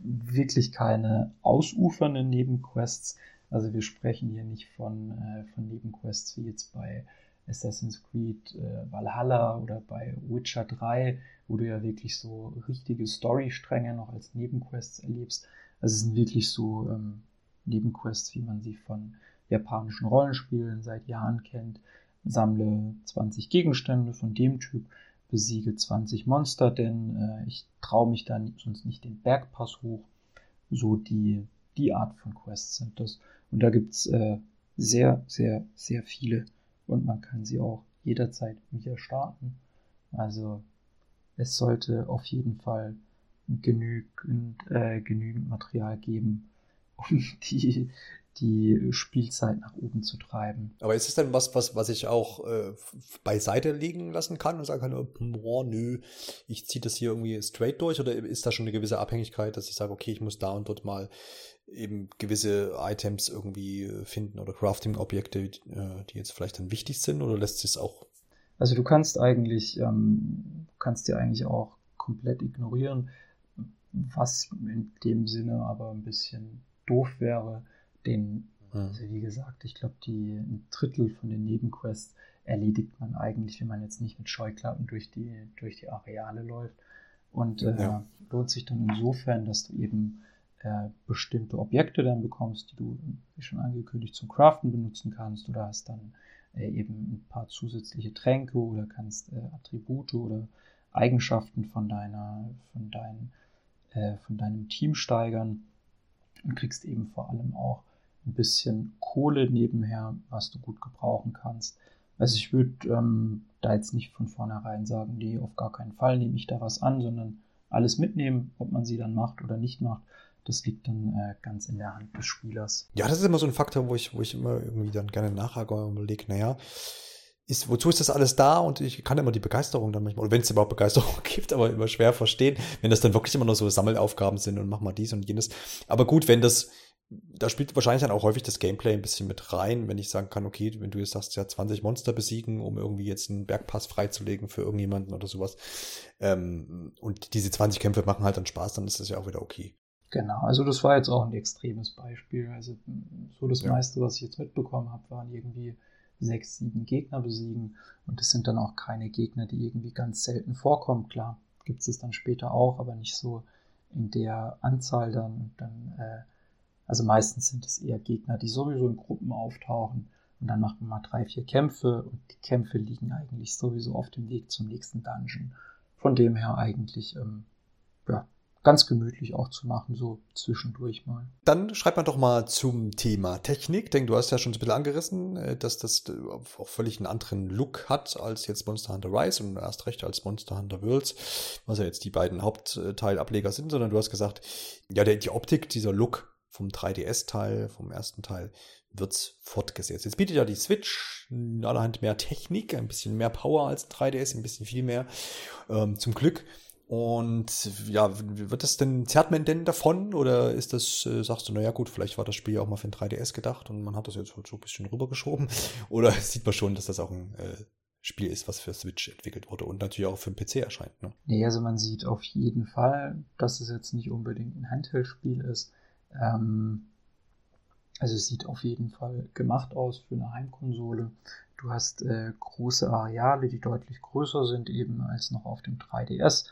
wirklich keine ausufernden Nebenquests. Also wir sprechen hier nicht von, äh, von Nebenquests wie jetzt bei Assassin's Creed äh, Valhalla oder bei Witcher 3, wo du ja wirklich so richtige Storystränge noch als Nebenquests erlebst. Also es sind wirklich so ähm, Nebenquests, wie man sie von japanischen Rollenspielen seit Jahren kennt. Sammle 20 Gegenstände von dem Typ, besiege 20 Monster, denn äh, ich traue mich dann sonst nicht den Bergpass hoch. So die, die Art von Quests sind das. Und da gibt's äh, sehr, sehr, sehr viele. Und man kann sie auch jederzeit wieder starten. Also es sollte auf jeden Fall genügend, äh, genügend Material geben, um *laughs* die, die Spielzeit nach oben zu treiben. Aber ist es denn was, was, was ich auch äh, beiseite liegen lassen kann und sagen kann, boah, nö, ich ziehe das hier irgendwie straight durch oder ist da schon eine gewisse Abhängigkeit, dass ich sage, okay, ich muss da und dort mal eben gewisse Items irgendwie finden oder Crafting-Objekte, äh, die jetzt vielleicht dann wichtig sind oder lässt sich es auch? Also du kannst eigentlich, ähm, kannst dir eigentlich auch komplett ignorieren, was in dem Sinne aber ein bisschen doof wäre, den, mhm. also wie gesagt, ich glaube, die ein Drittel von den Nebenquests erledigt man eigentlich, wenn man jetzt nicht mit Scheuklappen durch die, durch die Areale läuft. Und äh, ja. lohnt sich dann insofern, dass du eben äh, bestimmte Objekte dann bekommst, die du, wie schon angekündigt, zum Craften benutzen kannst. Oder hast dann äh, eben ein paar zusätzliche Tränke oder kannst äh, Attribute oder Eigenschaften von deiner, von dein, äh, von deinem Team steigern und kriegst eben vor allem auch ein bisschen Kohle nebenher, was du gut gebrauchen kannst. Also ich würde ähm, da jetzt nicht von vornherein sagen, nee, auf gar keinen Fall nehme ich da was an, sondern alles mitnehmen, ob man sie dann macht oder nicht macht. Das liegt dann äh, ganz in der Hand des Spielers. Ja, das ist immer so ein Faktor, wo ich, wo ich immer irgendwie dann gerne nachhake und überlege, naja, ist, wozu ist das alles da? Und ich kann immer die Begeisterung dann manchmal, oder wenn es überhaupt Begeisterung *laughs* gibt, aber immer schwer verstehen, wenn das dann wirklich immer nur so Sammelaufgaben sind und mach mal dies und jenes. Aber gut, wenn das da spielt wahrscheinlich dann auch häufig das Gameplay ein bisschen mit rein, wenn ich sagen kann, okay, wenn du jetzt sagst, ja 20 Monster besiegen, um irgendwie jetzt einen Bergpass freizulegen für irgendjemanden oder sowas. Ähm, und diese 20 Kämpfe machen halt dann Spaß, dann ist das ja auch wieder okay. Genau, also das war jetzt auch ein extremes Beispiel. Also so das ja. meiste, was ich jetzt mitbekommen habe, waren irgendwie sechs, sieben Gegner besiegen. Und das sind dann auch keine Gegner, die irgendwie ganz selten vorkommen. Klar, gibt es dann später auch, aber nicht so in der Anzahl dann. Und dann äh, also meistens sind es eher Gegner, die sowieso in Gruppen auftauchen und dann macht man mal drei, vier Kämpfe und die Kämpfe liegen eigentlich sowieso auf dem Weg zum nächsten Dungeon. Von dem her eigentlich ähm, ja, ganz gemütlich auch zu machen, so zwischendurch mal. Dann schreibt man doch mal zum Thema Technik, denn du hast ja schon so ein bisschen angerissen, äh, dass das äh, auch völlig einen anderen Look hat als jetzt Monster Hunter Rise und erst recht als Monster Hunter Worlds, was ja jetzt die beiden Hauptteilableger sind, sondern du hast gesagt, ja, die Optik, dieser Look vom 3DS-Teil, vom ersten Teil, wird's fortgesetzt. Jetzt bietet ja die Switch allerhand mehr Technik, ein bisschen mehr Power als 3DS, ein bisschen viel mehr, ähm, zum Glück. Und ja, wird das denn, zerrt man denn davon? Oder ist das, äh, sagst du, naja gut, vielleicht war das Spiel ja auch mal für ein 3DS gedacht und man hat das jetzt halt so ein bisschen rübergeschoben? *laughs* Oder sieht man schon, dass das auch ein äh, Spiel ist, was für Switch entwickelt wurde und natürlich auch für den PC erscheint? Ne? Nee, also man sieht auf jeden Fall, dass es jetzt nicht unbedingt ein Handheld-Spiel ist. Ähm, also es sieht auf jeden Fall gemacht aus für eine Heimkonsole. Du hast äh, große Areale, die deutlich größer sind eben als noch auf dem 3DS.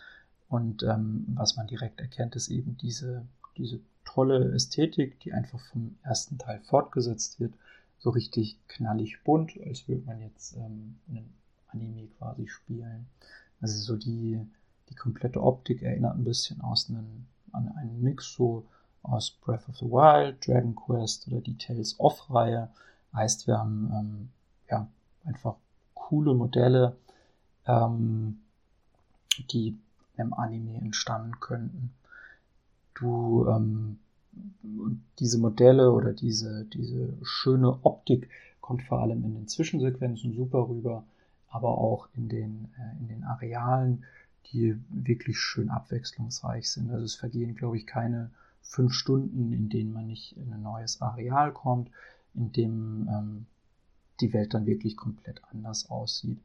Und ähm, was man direkt erkennt, ist eben diese, diese tolle Ästhetik, die einfach vom ersten Teil fortgesetzt wird. So richtig knallig bunt, als würde man jetzt ähm, einen Anime quasi spielen. Also so die, die komplette Optik erinnert ein bisschen aus einem, an einen Mix so aus Breath of the Wild, Dragon Quest oder die Tales of Reihe. Heißt, wir haben ähm, ja einfach coole Modelle, ähm, die im Anime entstanden könnten. Du ähm, diese Modelle oder diese, diese schöne Optik kommt vor allem in den Zwischensequenzen super rüber, aber auch in den, äh, in den Arealen, die wirklich schön abwechslungsreich sind. Also es vergehen, glaube ich, keine fünf Stunden, in denen man nicht in ein neues Areal kommt, in dem ähm, die Welt dann wirklich komplett anders aussieht.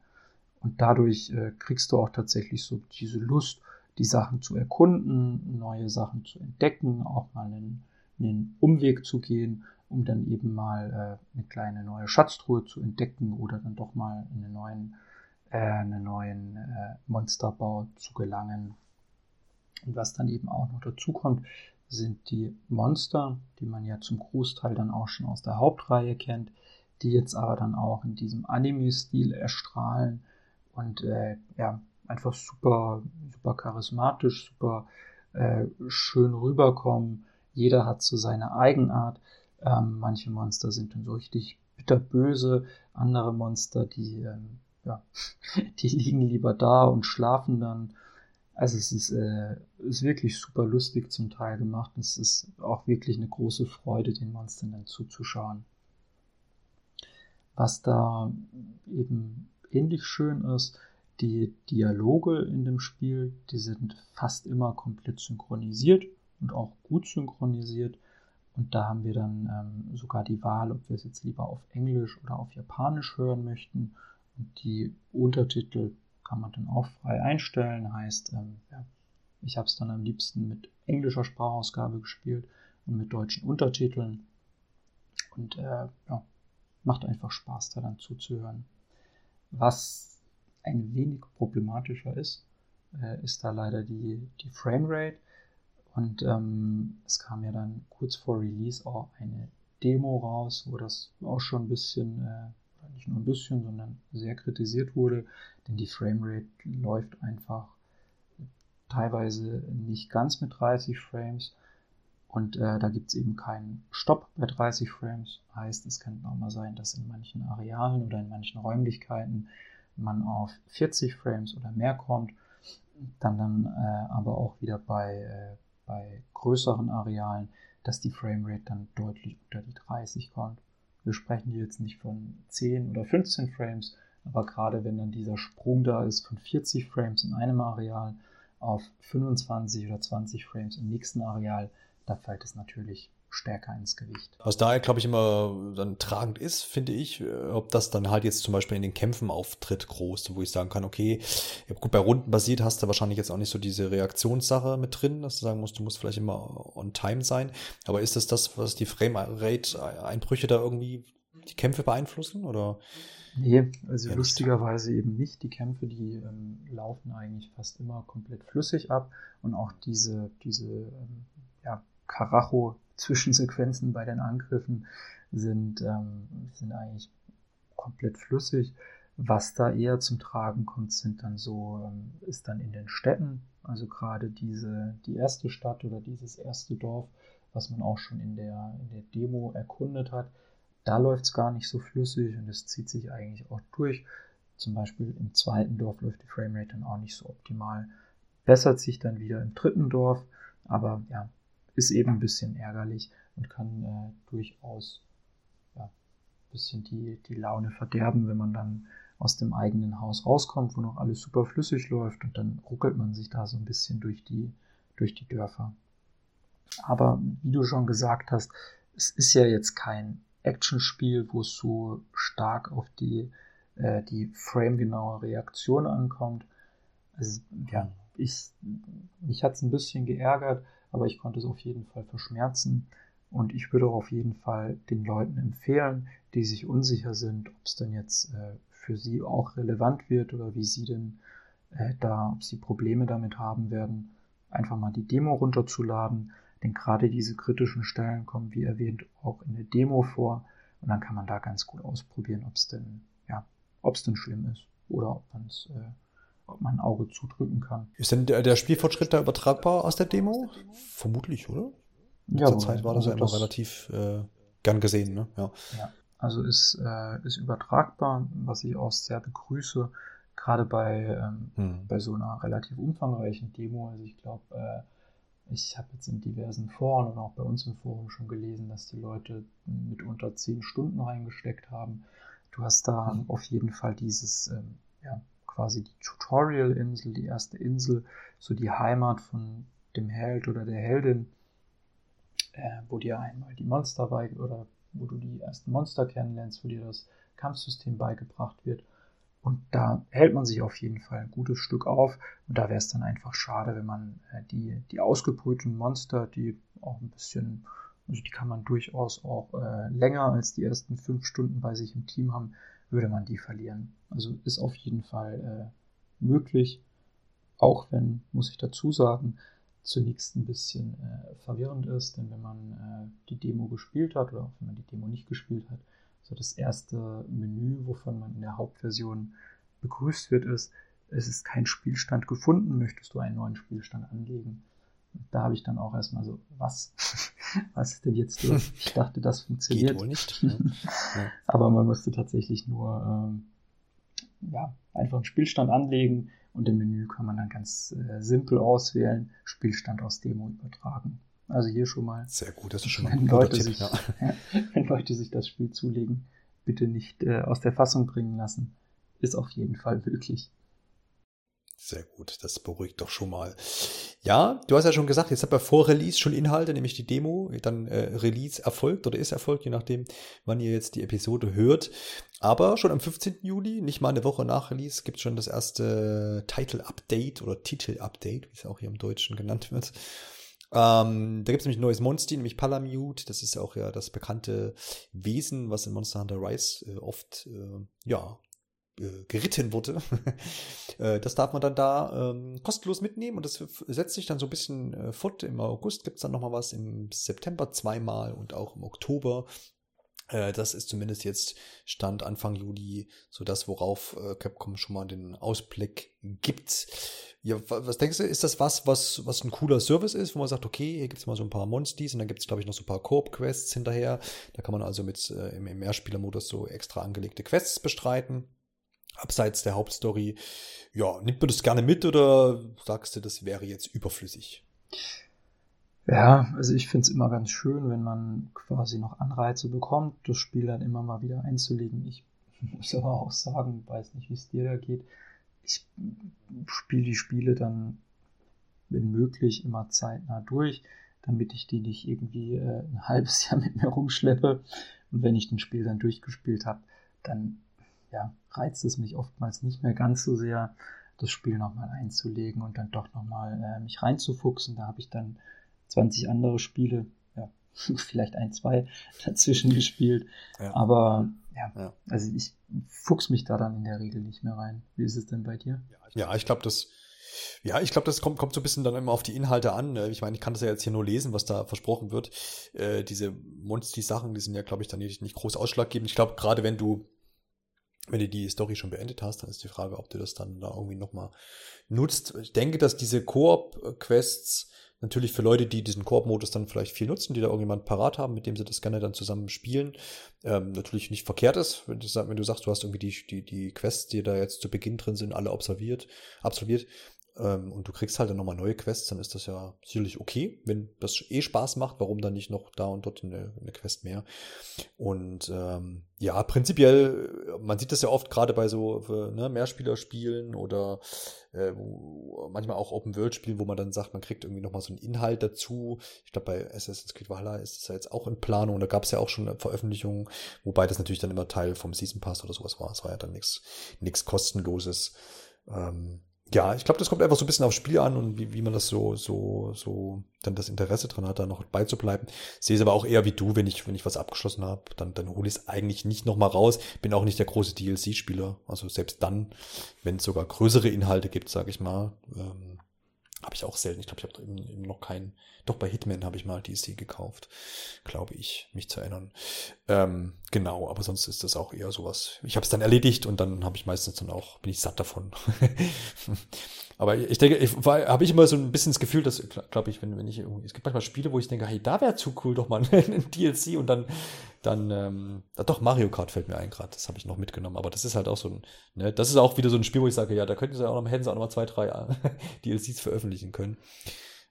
Und dadurch äh, kriegst du auch tatsächlich so diese Lust, die Sachen zu erkunden, neue Sachen zu entdecken, auch mal einen, einen Umweg zu gehen, um dann eben mal äh, eine kleine neue Schatztruhe zu entdecken oder dann doch mal in einen neuen, äh, einen neuen äh, Monsterbau zu gelangen. Und was dann eben auch noch dazu kommt, sind die Monster, die man ja zum Großteil dann auch schon aus der Hauptreihe kennt, die jetzt aber dann auch in diesem Anime-Stil erstrahlen und äh, ja, einfach super, super charismatisch, super äh, schön rüberkommen. Jeder hat so seine Eigenart. Ähm, manche Monster sind dann so richtig bitterböse, andere Monster, die, ähm, ja, *laughs* die liegen lieber da und schlafen dann. Also es ist, äh, ist wirklich super lustig zum Teil gemacht. Es ist auch wirklich eine große Freude, den Monstern dann zuzuschauen. Was da eben ähnlich schön ist. Die Dialoge in dem Spiel, die sind fast immer komplett synchronisiert und auch gut synchronisiert. Und da haben wir dann ähm, sogar die Wahl, ob wir es jetzt lieber auf Englisch oder auf Japanisch hören möchten. Und die Untertitel kann man dann auch frei einstellen. Heißt, ähm, ja, ich habe es dann am liebsten mit englischer Sprachausgabe gespielt und mit deutschen Untertiteln. Und äh, ja, macht einfach Spaß, da dann zuzuhören. Was ein wenig problematischer ist, äh, ist da leider die, die Framerate. Und ähm, es kam ja dann kurz vor Release auch eine Demo raus, wo das auch schon ein bisschen, äh, nicht nur ein bisschen, sondern sehr kritisiert wurde, denn die Framerate läuft einfach teilweise nicht ganz mit 30 Frames. Und äh, da gibt es eben keinen Stopp bei 30 Frames. Heißt, es kann auch mal sein, dass in manchen Arealen oder in manchen Räumlichkeiten man auf 40 Frames oder mehr kommt. Dann dann äh, aber auch wieder bei, äh, bei größeren Arealen, dass die Framerate dann deutlich unter die 30 kommt. Wir sprechen hier jetzt nicht von 10 oder 15 Frames, aber gerade wenn dann dieser Sprung da ist von 40 Frames in einem Areal auf 25 oder 20 Frames im nächsten Areal, da fällt es natürlich stärker ins Gewicht. Was daher, glaube ich, immer dann tragend ist, finde ich, äh, ob das dann halt jetzt zum Beispiel in den Kämpfen auftritt, groß, wo ich sagen kann, okay, gut, bei Runden basiert hast du wahrscheinlich jetzt auch nicht so diese Reaktionssache mit drin, dass du sagen musst, du musst vielleicht immer on time sein. Aber ist das das, was die Frame-Rate-Einbrüche da irgendwie die Kämpfe beeinflussen oder? Nee, also ja, lustigerweise eben nicht. Die Kämpfe, die ähm, laufen eigentlich fast immer komplett flüssig ab und auch diese, diese ähm, ja, Karacho-Zwischensequenzen bei den Angriffen sind, ähm, sind eigentlich komplett flüssig. Was da eher zum Tragen kommt, sind dann so, ähm, ist dann in den Städten, also gerade diese, die erste Stadt oder dieses erste Dorf, was man auch schon in der, in der Demo erkundet hat, da läuft es gar nicht so flüssig und es zieht sich eigentlich auch durch. Zum Beispiel im zweiten Dorf läuft die Framerate dann auch nicht so optimal. Bessert sich dann wieder im dritten Dorf, aber ja, ist eben ein bisschen ärgerlich und kann äh, durchaus ja, ein bisschen die, die Laune verderben, wenn man dann aus dem eigenen Haus rauskommt, wo noch alles super flüssig läuft und dann ruckelt man sich da so ein bisschen durch die, durch die Dörfer. Aber wie du schon gesagt hast, es ist ja jetzt kein Actionspiel, wo es so stark auf die, äh, die framegenaue Reaktion ankommt. Also, ja, ich, mich hat es ein bisschen geärgert, aber ich konnte es auf jeden Fall verschmerzen. Und ich würde auch auf jeden Fall den Leuten empfehlen, die sich unsicher sind, ob es denn jetzt äh, für sie auch relevant wird oder wie sie denn äh, da, ob sie Probleme damit haben werden, einfach mal die Demo runterzuladen. Denn gerade diese kritischen Stellen kommen, wie erwähnt, auch in der Demo vor. Und dann kann man da ganz gut ausprobieren, ob es denn, ja, ob es denn schlimm ist oder ob man es äh, ob man ein Auge zudrücken kann. Ist denn der, der Spielfortschritt da übertragbar aus der Demo? Vermutlich, oder? In ja, Zeit war das ja immer relativ äh, gern gesehen, ne? Ja. ja. Also ist, äh, ist übertragbar, was ich auch sehr begrüße, gerade bei, ähm, hm. bei so einer relativ umfangreichen Demo. Also ich glaube, äh, ich habe jetzt in diversen Foren und auch bei uns im Forum schon gelesen, dass die Leute mitunter zehn Stunden reingesteckt haben. Du hast da mhm. auf jeden Fall dieses, ähm, ja, quasi die Tutorial-Insel, die erste Insel, so die Heimat von dem Held oder der Heldin, äh, wo dir einmal die Monster bei oder wo du die ersten Monster kennenlernst, wo dir das Kampfsystem beigebracht wird. Und da hält man sich auf jeden Fall ein gutes Stück auf. Und da wäre es dann einfach schade, wenn man äh, die, die ausgebrühten Monster, die auch ein bisschen, also die kann man durchaus auch äh, länger als die ersten fünf Stunden bei sich im Team haben, würde man die verlieren. Also ist auf jeden Fall äh, möglich. Auch wenn, muss ich dazu sagen, zunächst ein bisschen äh, verwirrend ist, denn wenn man äh, die Demo gespielt hat oder auch wenn man die Demo nicht gespielt hat, so das erste Menü, wovon man in der Hauptversion begrüßt wird, ist, es ist kein Spielstand gefunden, möchtest du einen neuen Spielstand anlegen? Da habe ich dann auch erstmal so, was? *laughs* was ist denn jetzt los? Ich dachte, das funktioniert. Geht wohl nicht. ja. *laughs* Aber man musste tatsächlich nur ähm, ja, einfach einen Spielstand anlegen und im Menü kann man dann ganz äh, simpel auswählen, Spielstand aus Demo übertragen. Also hier schon mal. Sehr gut, das ist schon mal ein guter Leute Tipp, sich, *laughs* ja. Wenn Leute sich das Spiel zulegen, bitte nicht äh, aus der Fassung bringen lassen. Ist auf jeden Fall möglich. Sehr gut, das beruhigt doch schon mal. Ja, du hast ja schon gesagt, jetzt hat er vor Release schon Inhalte, nämlich die Demo, dann äh, Release erfolgt oder ist erfolgt, je nachdem, wann ihr jetzt die Episode hört. Aber schon am 15. Juli, nicht mal eine Woche nach Release, gibt es schon das erste Title-Update oder Titel-Update, wie es auch hier im Deutschen genannt wird. Ähm, da gibt es nämlich ein neues Monster, nämlich Palamute. Das ist auch ja das bekannte Wesen, was in Monster Hunter Rise äh, oft äh, ja, äh, geritten wurde. *laughs* Äh, das darf man dann da ähm, kostenlos mitnehmen und das setzt sich dann so ein bisschen äh, fort. Im August gibt es dann nochmal was, im September zweimal und auch im Oktober äh, das ist zumindest jetzt Stand Anfang Juli, so das, worauf äh, Capcom schon mal den Ausblick gibt. Ja, was denkst du, ist das was, was, was ein cooler Service ist, wo man sagt, okay, hier gibt's mal so ein paar Monsties und dann gibt's glaube ich, noch so ein paar Coop-Quests hinterher. Da kann man also mit äh, im, im Mehrspielermodus so extra angelegte Quests bestreiten. Abseits der Hauptstory. Ja, nimmt man das gerne mit oder sagst du, das wäre jetzt überflüssig? Ja, also ich finde es immer ganz schön, wenn man quasi noch Anreize bekommt, das Spiel dann immer mal wieder einzulegen. Ich *laughs* muss aber auch sagen, weiß nicht, wie es dir da geht. Ich spiele die Spiele dann, wenn möglich, immer zeitnah durch, damit ich die nicht irgendwie äh, ein halbes *laughs* Jahr mit mir rumschleppe. Und wenn ich den Spiel dann durchgespielt habe, dann ja, reizt es mich oftmals nicht mehr ganz so sehr, das Spiel nochmal einzulegen und dann doch nochmal äh, mich reinzufuchsen. Da habe ich dann 20 andere Spiele, ja, *laughs* vielleicht ein, zwei dazwischen gespielt. Ja. Aber ja, ja, also ich fuchs mich da dann in der Regel nicht mehr rein. Wie ist es denn bei dir? Ja, ich glaube, das, ja, ich glaube, das kommt, kommt so ein bisschen dann immer auf die Inhalte an. Ne? Ich meine, ich kann das ja jetzt hier nur lesen, was da versprochen wird. Äh, diese Monster-Sachen, die sind ja, glaube ich, dann nicht, nicht groß ausschlaggebend. Ich glaube, gerade wenn du wenn du die Story schon beendet hast, dann ist die Frage, ob du das dann da irgendwie nochmal nutzt. Ich denke, dass diese Koop-Quests natürlich für Leute, die diesen Koop-Modus dann vielleicht viel nutzen, die da irgendjemand parat haben, mit dem sie das gerne dann zusammen spielen, ähm, natürlich nicht verkehrt ist. Wenn du, wenn du sagst, du hast irgendwie die, die, die Quests, die da jetzt zu Beginn drin sind, alle absolviert, absolviert, ähm, und du kriegst halt dann nochmal neue Quests, dann ist das ja sicherlich okay. Wenn das eh Spaß macht, warum dann nicht noch da und dort eine, eine Quest mehr? Und ähm, ja, prinzipiell, man sieht das ja oft gerade bei so ne, Mehrspielerspielen oder äh, manchmal auch Open-World-Spielen, wo man dann sagt, man kriegt irgendwie nochmal so einen Inhalt dazu. Ich glaube, bei Assassin's Creed Valhalla ist es ja jetzt auch in Planung. Da gab es ja auch schon Veröffentlichungen, wobei das natürlich dann immer Teil vom Season Pass oder sowas war. Es war ja dann nichts kostenloses. Ähm, ja, ich glaube, das kommt einfach so ein bisschen aufs Spiel an und wie, wie man das so, so, so dann das Interesse dran hat, da noch beizubleiben. Sehe es aber auch eher wie du, wenn ich, wenn ich was abgeschlossen habe, dann, dann hole ich es eigentlich nicht nochmal raus. Bin auch nicht der große DLC-Spieler. Also selbst dann, wenn es sogar größere Inhalte gibt, sage ich mal, ähm, habe ich auch selten. Ich glaube, ich habe eben, noch keinen. Doch bei Hitman habe ich mal DC gekauft, glaube ich, mich zu erinnern. Ähm, genau, aber sonst ist das auch eher sowas. Ich habe es dann erledigt und dann habe ich meistens dann auch, bin ich satt davon. *laughs* Aber ich denke, ich habe ich immer so ein bisschen das Gefühl, dass, glaube ich, wenn, wenn ich irgendwie, es gibt manchmal Spiele, wo ich denke, hey, da wäre zu cool, doch mal *laughs* ein DLC und dann, dann, ähm, doch, Mario Kart fällt mir ein gerade, das habe ich noch mitgenommen, aber das ist halt auch so ein, ne, das ist auch wieder so ein Spiel, wo ich sage, ja, da könnten sie auch noch, hätten sie auch noch mal zwei, drei äh, *laughs* DLCs veröffentlichen können.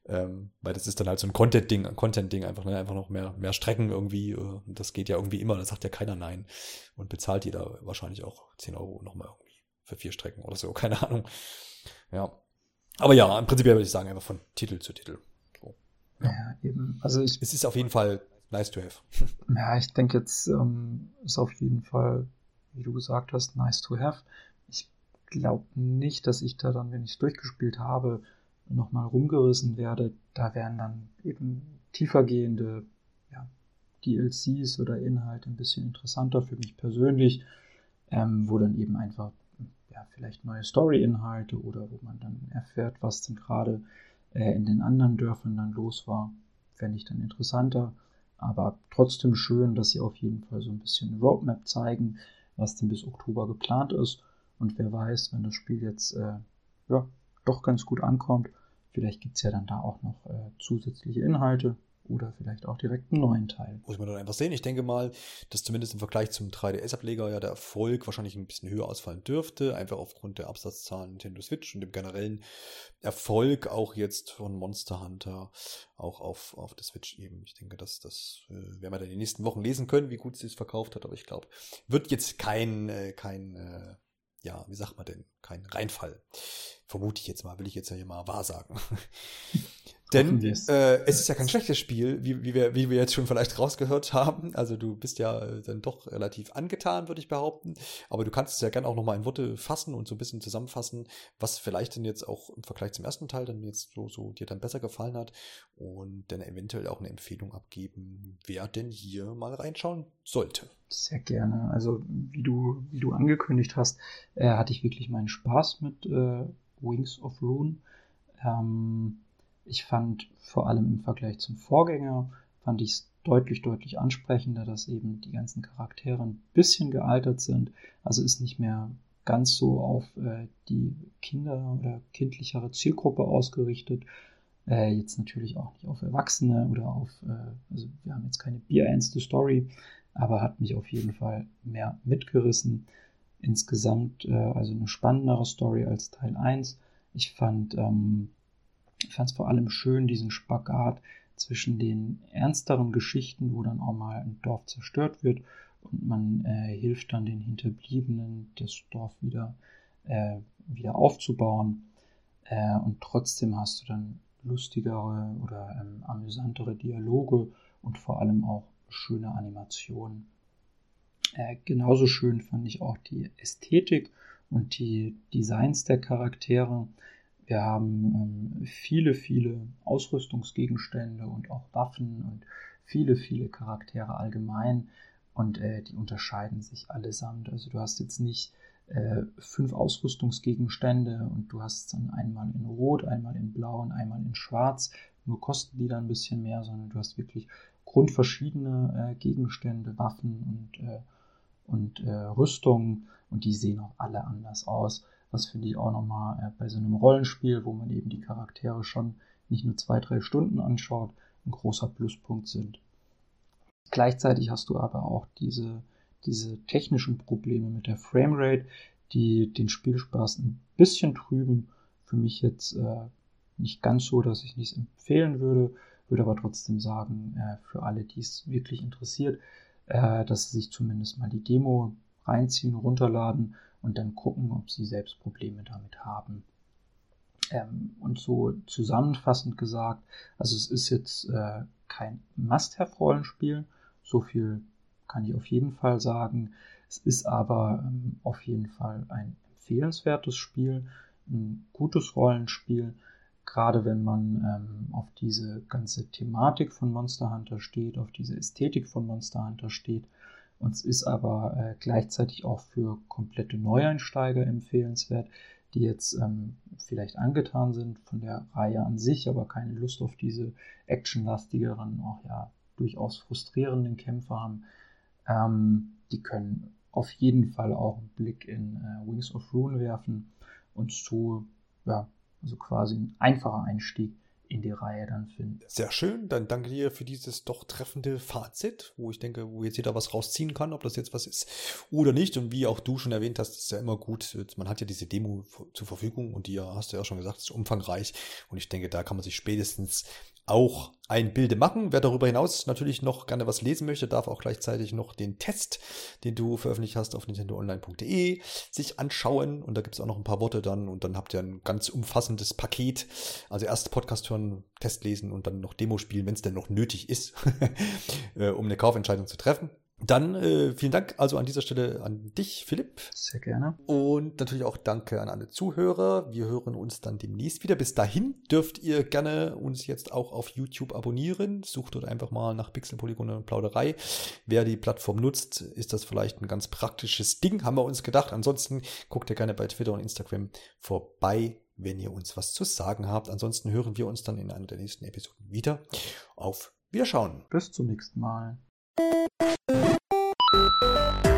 Ähm, weil das ist dann halt so ein Content-Ding, Content-Ding, einfach, ne? einfach noch mehr, mehr Strecken irgendwie. Äh, das geht ja irgendwie immer, da sagt ja keiner nein. Und bezahlt jeder wahrscheinlich auch 10 Euro nochmal irgendwie für vier Strecken oder so, *laughs* keine Ahnung. Ja. Aber ja, im Prinzip würde ich sagen, einfach von Titel zu Titel. So. Ja. ja, eben. Also ich. Es ist auf jeden Fall nice to have. *laughs* Ja, ich denke jetzt ähm, ist auf jeden Fall, wie du gesagt hast, nice to have. Ich glaube nicht, dass ich da dann, wenn ich es durchgespielt habe, nochmal rumgerissen werde, da wären dann eben tiefergehende ja, DLCs oder Inhalte ein bisschen interessanter für mich persönlich, ähm, wo dann eben einfach ja, vielleicht neue Story-Inhalte oder wo man dann erfährt, was denn gerade äh, in den anderen Dörfern dann los war, fände ich dann interessanter. Aber trotzdem schön, dass sie auf jeden Fall so ein bisschen Roadmap zeigen, was denn bis Oktober geplant ist. Und wer weiß, wenn das Spiel jetzt äh, ja, doch ganz gut ankommt. Vielleicht gibt es ja dann da auch noch äh, zusätzliche Inhalte oder vielleicht auch direkt einen neuen Teil. Muss man dann einfach sehen. Ich denke mal, dass zumindest im Vergleich zum 3DS-Ableger ja der Erfolg wahrscheinlich ein bisschen höher ausfallen dürfte, einfach aufgrund der Absatzzahlen Nintendo Switch und dem generellen Erfolg auch jetzt von Monster Hunter auch auf, auf der Switch eben. Ich denke, dass das äh, werden wir dann in den nächsten Wochen lesen können, wie gut sie es verkauft hat, aber ich glaube, wird jetzt kein, äh, kein äh, ja, wie sagt man denn, kein Reinfall. Vermute ich jetzt mal, will ich jetzt ja hier mal wahrsagen. Denn äh, es ist ja kein schlechtes Spiel, wie, wie, wir, wie wir jetzt schon vielleicht rausgehört haben. Also du bist ja äh, dann doch relativ angetan, würde ich behaupten. Aber du kannst es ja gerne auch nochmal in Worte fassen und so ein bisschen zusammenfassen, was vielleicht denn jetzt auch im Vergleich zum ersten Teil dann jetzt so, so dir dann besser gefallen hat. Und dann eventuell auch eine Empfehlung abgeben, wer denn hier mal reinschauen sollte. Sehr gerne. Also wie du, wie du angekündigt hast, äh, hatte ich wirklich meinen Spaß mit äh, Wings of Rune. Ähm, ich fand vor allem im Vergleich zum Vorgänger, fand ich es deutlich, deutlich ansprechender, dass eben die ganzen Charaktere ein bisschen gealtert sind. Also ist nicht mehr ganz so auf äh, die Kinder oder kindlichere Zielgruppe ausgerichtet. Äh, jetzt natürlich auch nicht auf Erwachsene oder auf, äh, also wir haben jetzt keine bierernste Story, aber hat mich auf jeden Fall mehr mitgerissen. Insgesamt äh, also eine spannendere Story als Teil 1. Ich fand ähm, fand es vor allem schön, diesen Spagat zwischen den ernsteren Geschichten, wo dann auch mal ein Dorf zerstört wird und man äh, hilft dann den Hinterbliebenen, das Dorf wieder, äh, wieder aufzubauen. Äh, und trotzdem hast du dann lustigere oder ähm, amüsantere Dialoge und vor allem auch schöne Animationen. Äh, genauso schön fand ich auch die Ästhetik und die Designs der Charaktere. Wir haben ähm, viele, viele Ausrüstungsgegenstände und auch Waffen und viele, viele Charaktere allgemein und äh, die unterscheiden sich allesamt. Also du hast jetzt nicht äh, fünf Ausrüstungsgegenstände und du hast dann einmal in Rot, einmal in Blau und einmal in Schwarz. Nur kosten die dann ein bisschen mehr, sondern du hast wirklich grundverschiedene äh, Gegenstände, Waffen und, äh, und äh, Rüstungen und die sehen auch alle anders aus was finde ich auch nochmal äh, bei so einem Rollenspiel, wo man eben die Charaktere schon nicht nur zwei, drei Stunden anschaut, ein großer Pluspunkt sind. Gleichzeitig hast du aber auch diese, diese technischen Probleme mit der Framerate, die den Spielspaß ein bisschen trüben. Für mich jetzt äh, nicht ganz so, dass ich nichts empfehlen würde, würde aber trotzdem sagen, äh, für alle, die es wirklich interessiert, äh, dass sie sich zumindest mal die Demo reinziehen, runterladen und dann gucken, ob sie selbst Probleme damit haben. Ähm, und so zusammenfassend gesagt, also es ist jetzt äh, kein Must-Have-Rollenspiel, so viel kann ich auf jeden Fall sagen. Es ist aber ähm, auf jeden Fall ein empfehlenswertes Spiel, ein gutes Rollenspiel, gerade wenn man ähm, auf diese ganze Thematik von Monster Hunter steht, auf diese Ästhetik von Monster Hunter steht und es ist aber äh, gleichzeitig auch für komplette Neueinsteiger empfehlenswert, die jetzt ähm, vielleicht angetan sind von der Reihe an sich, aber keine Lust auf diese actionlastigeren, auch ja durchaus frustrierenden Kämpfe haben. Ähm, die können auf jeden Fall auch einen Blick in äh, Wings of Rune werfen und so, ja, also quasi ein einfacher Einstieg in die Reihe dann finden. Sehr schön, dann danke dir für dieses doch treffende Fazit, wo ich denke, wo jetzt jeder was rausziehen kann, ob das jetzt was ist oder nicht. Und wie auch du schon erwähnt hast, ist ja immer gut, man hat ja diese Demo zur Verfügung und die hast du ja schon gesagt, ist umfangreich. Und ich denke, da kann man sich spätestens auch ein Bilde machen. Wer darüber hinaus natürlich noch gerne was lesen möchte, darf auch gleichzeitig noch den Test, den du veröffentlicht hast auf nintendoonline.de, sich anschauen. Und da gibt es auch noch ein paar Worte dann. Und dann habt ihr ein ganz umfassendes Paket. Also erst Podcast hören, Test lesen und dann noch Demo spielen, wenn es denn noch nötig ist, *laughs* äh, um eine Kaufentscheidung zu treffen. Dann äh, vielen Dank also an dieser Stelle an dich, Philipp. Sehr gerne. Und natürlich auch danke an alle Zuhörer. Wir hören uns dann demnächst wieder. Bis dahin dürft ihr gerne uns jetzt auch auf YouTube abonnieren. Sucht dort einfach mal nach Pixel, Polygon und Plauderei. Wer die Plattform nutzt, ist das vielleicht ein ganz praktisches Ding, haben wir uns gedacht. Ansonsten guckt ihr gerne bei Twitter und Instagram vorbei, wenn ihr uns was zu sagen habt. Ansonsten hören wir uns dann in einer der nächsten Episoden wieder. Auf Wiederschauen. Bis zum nächsten Mal. Thank you.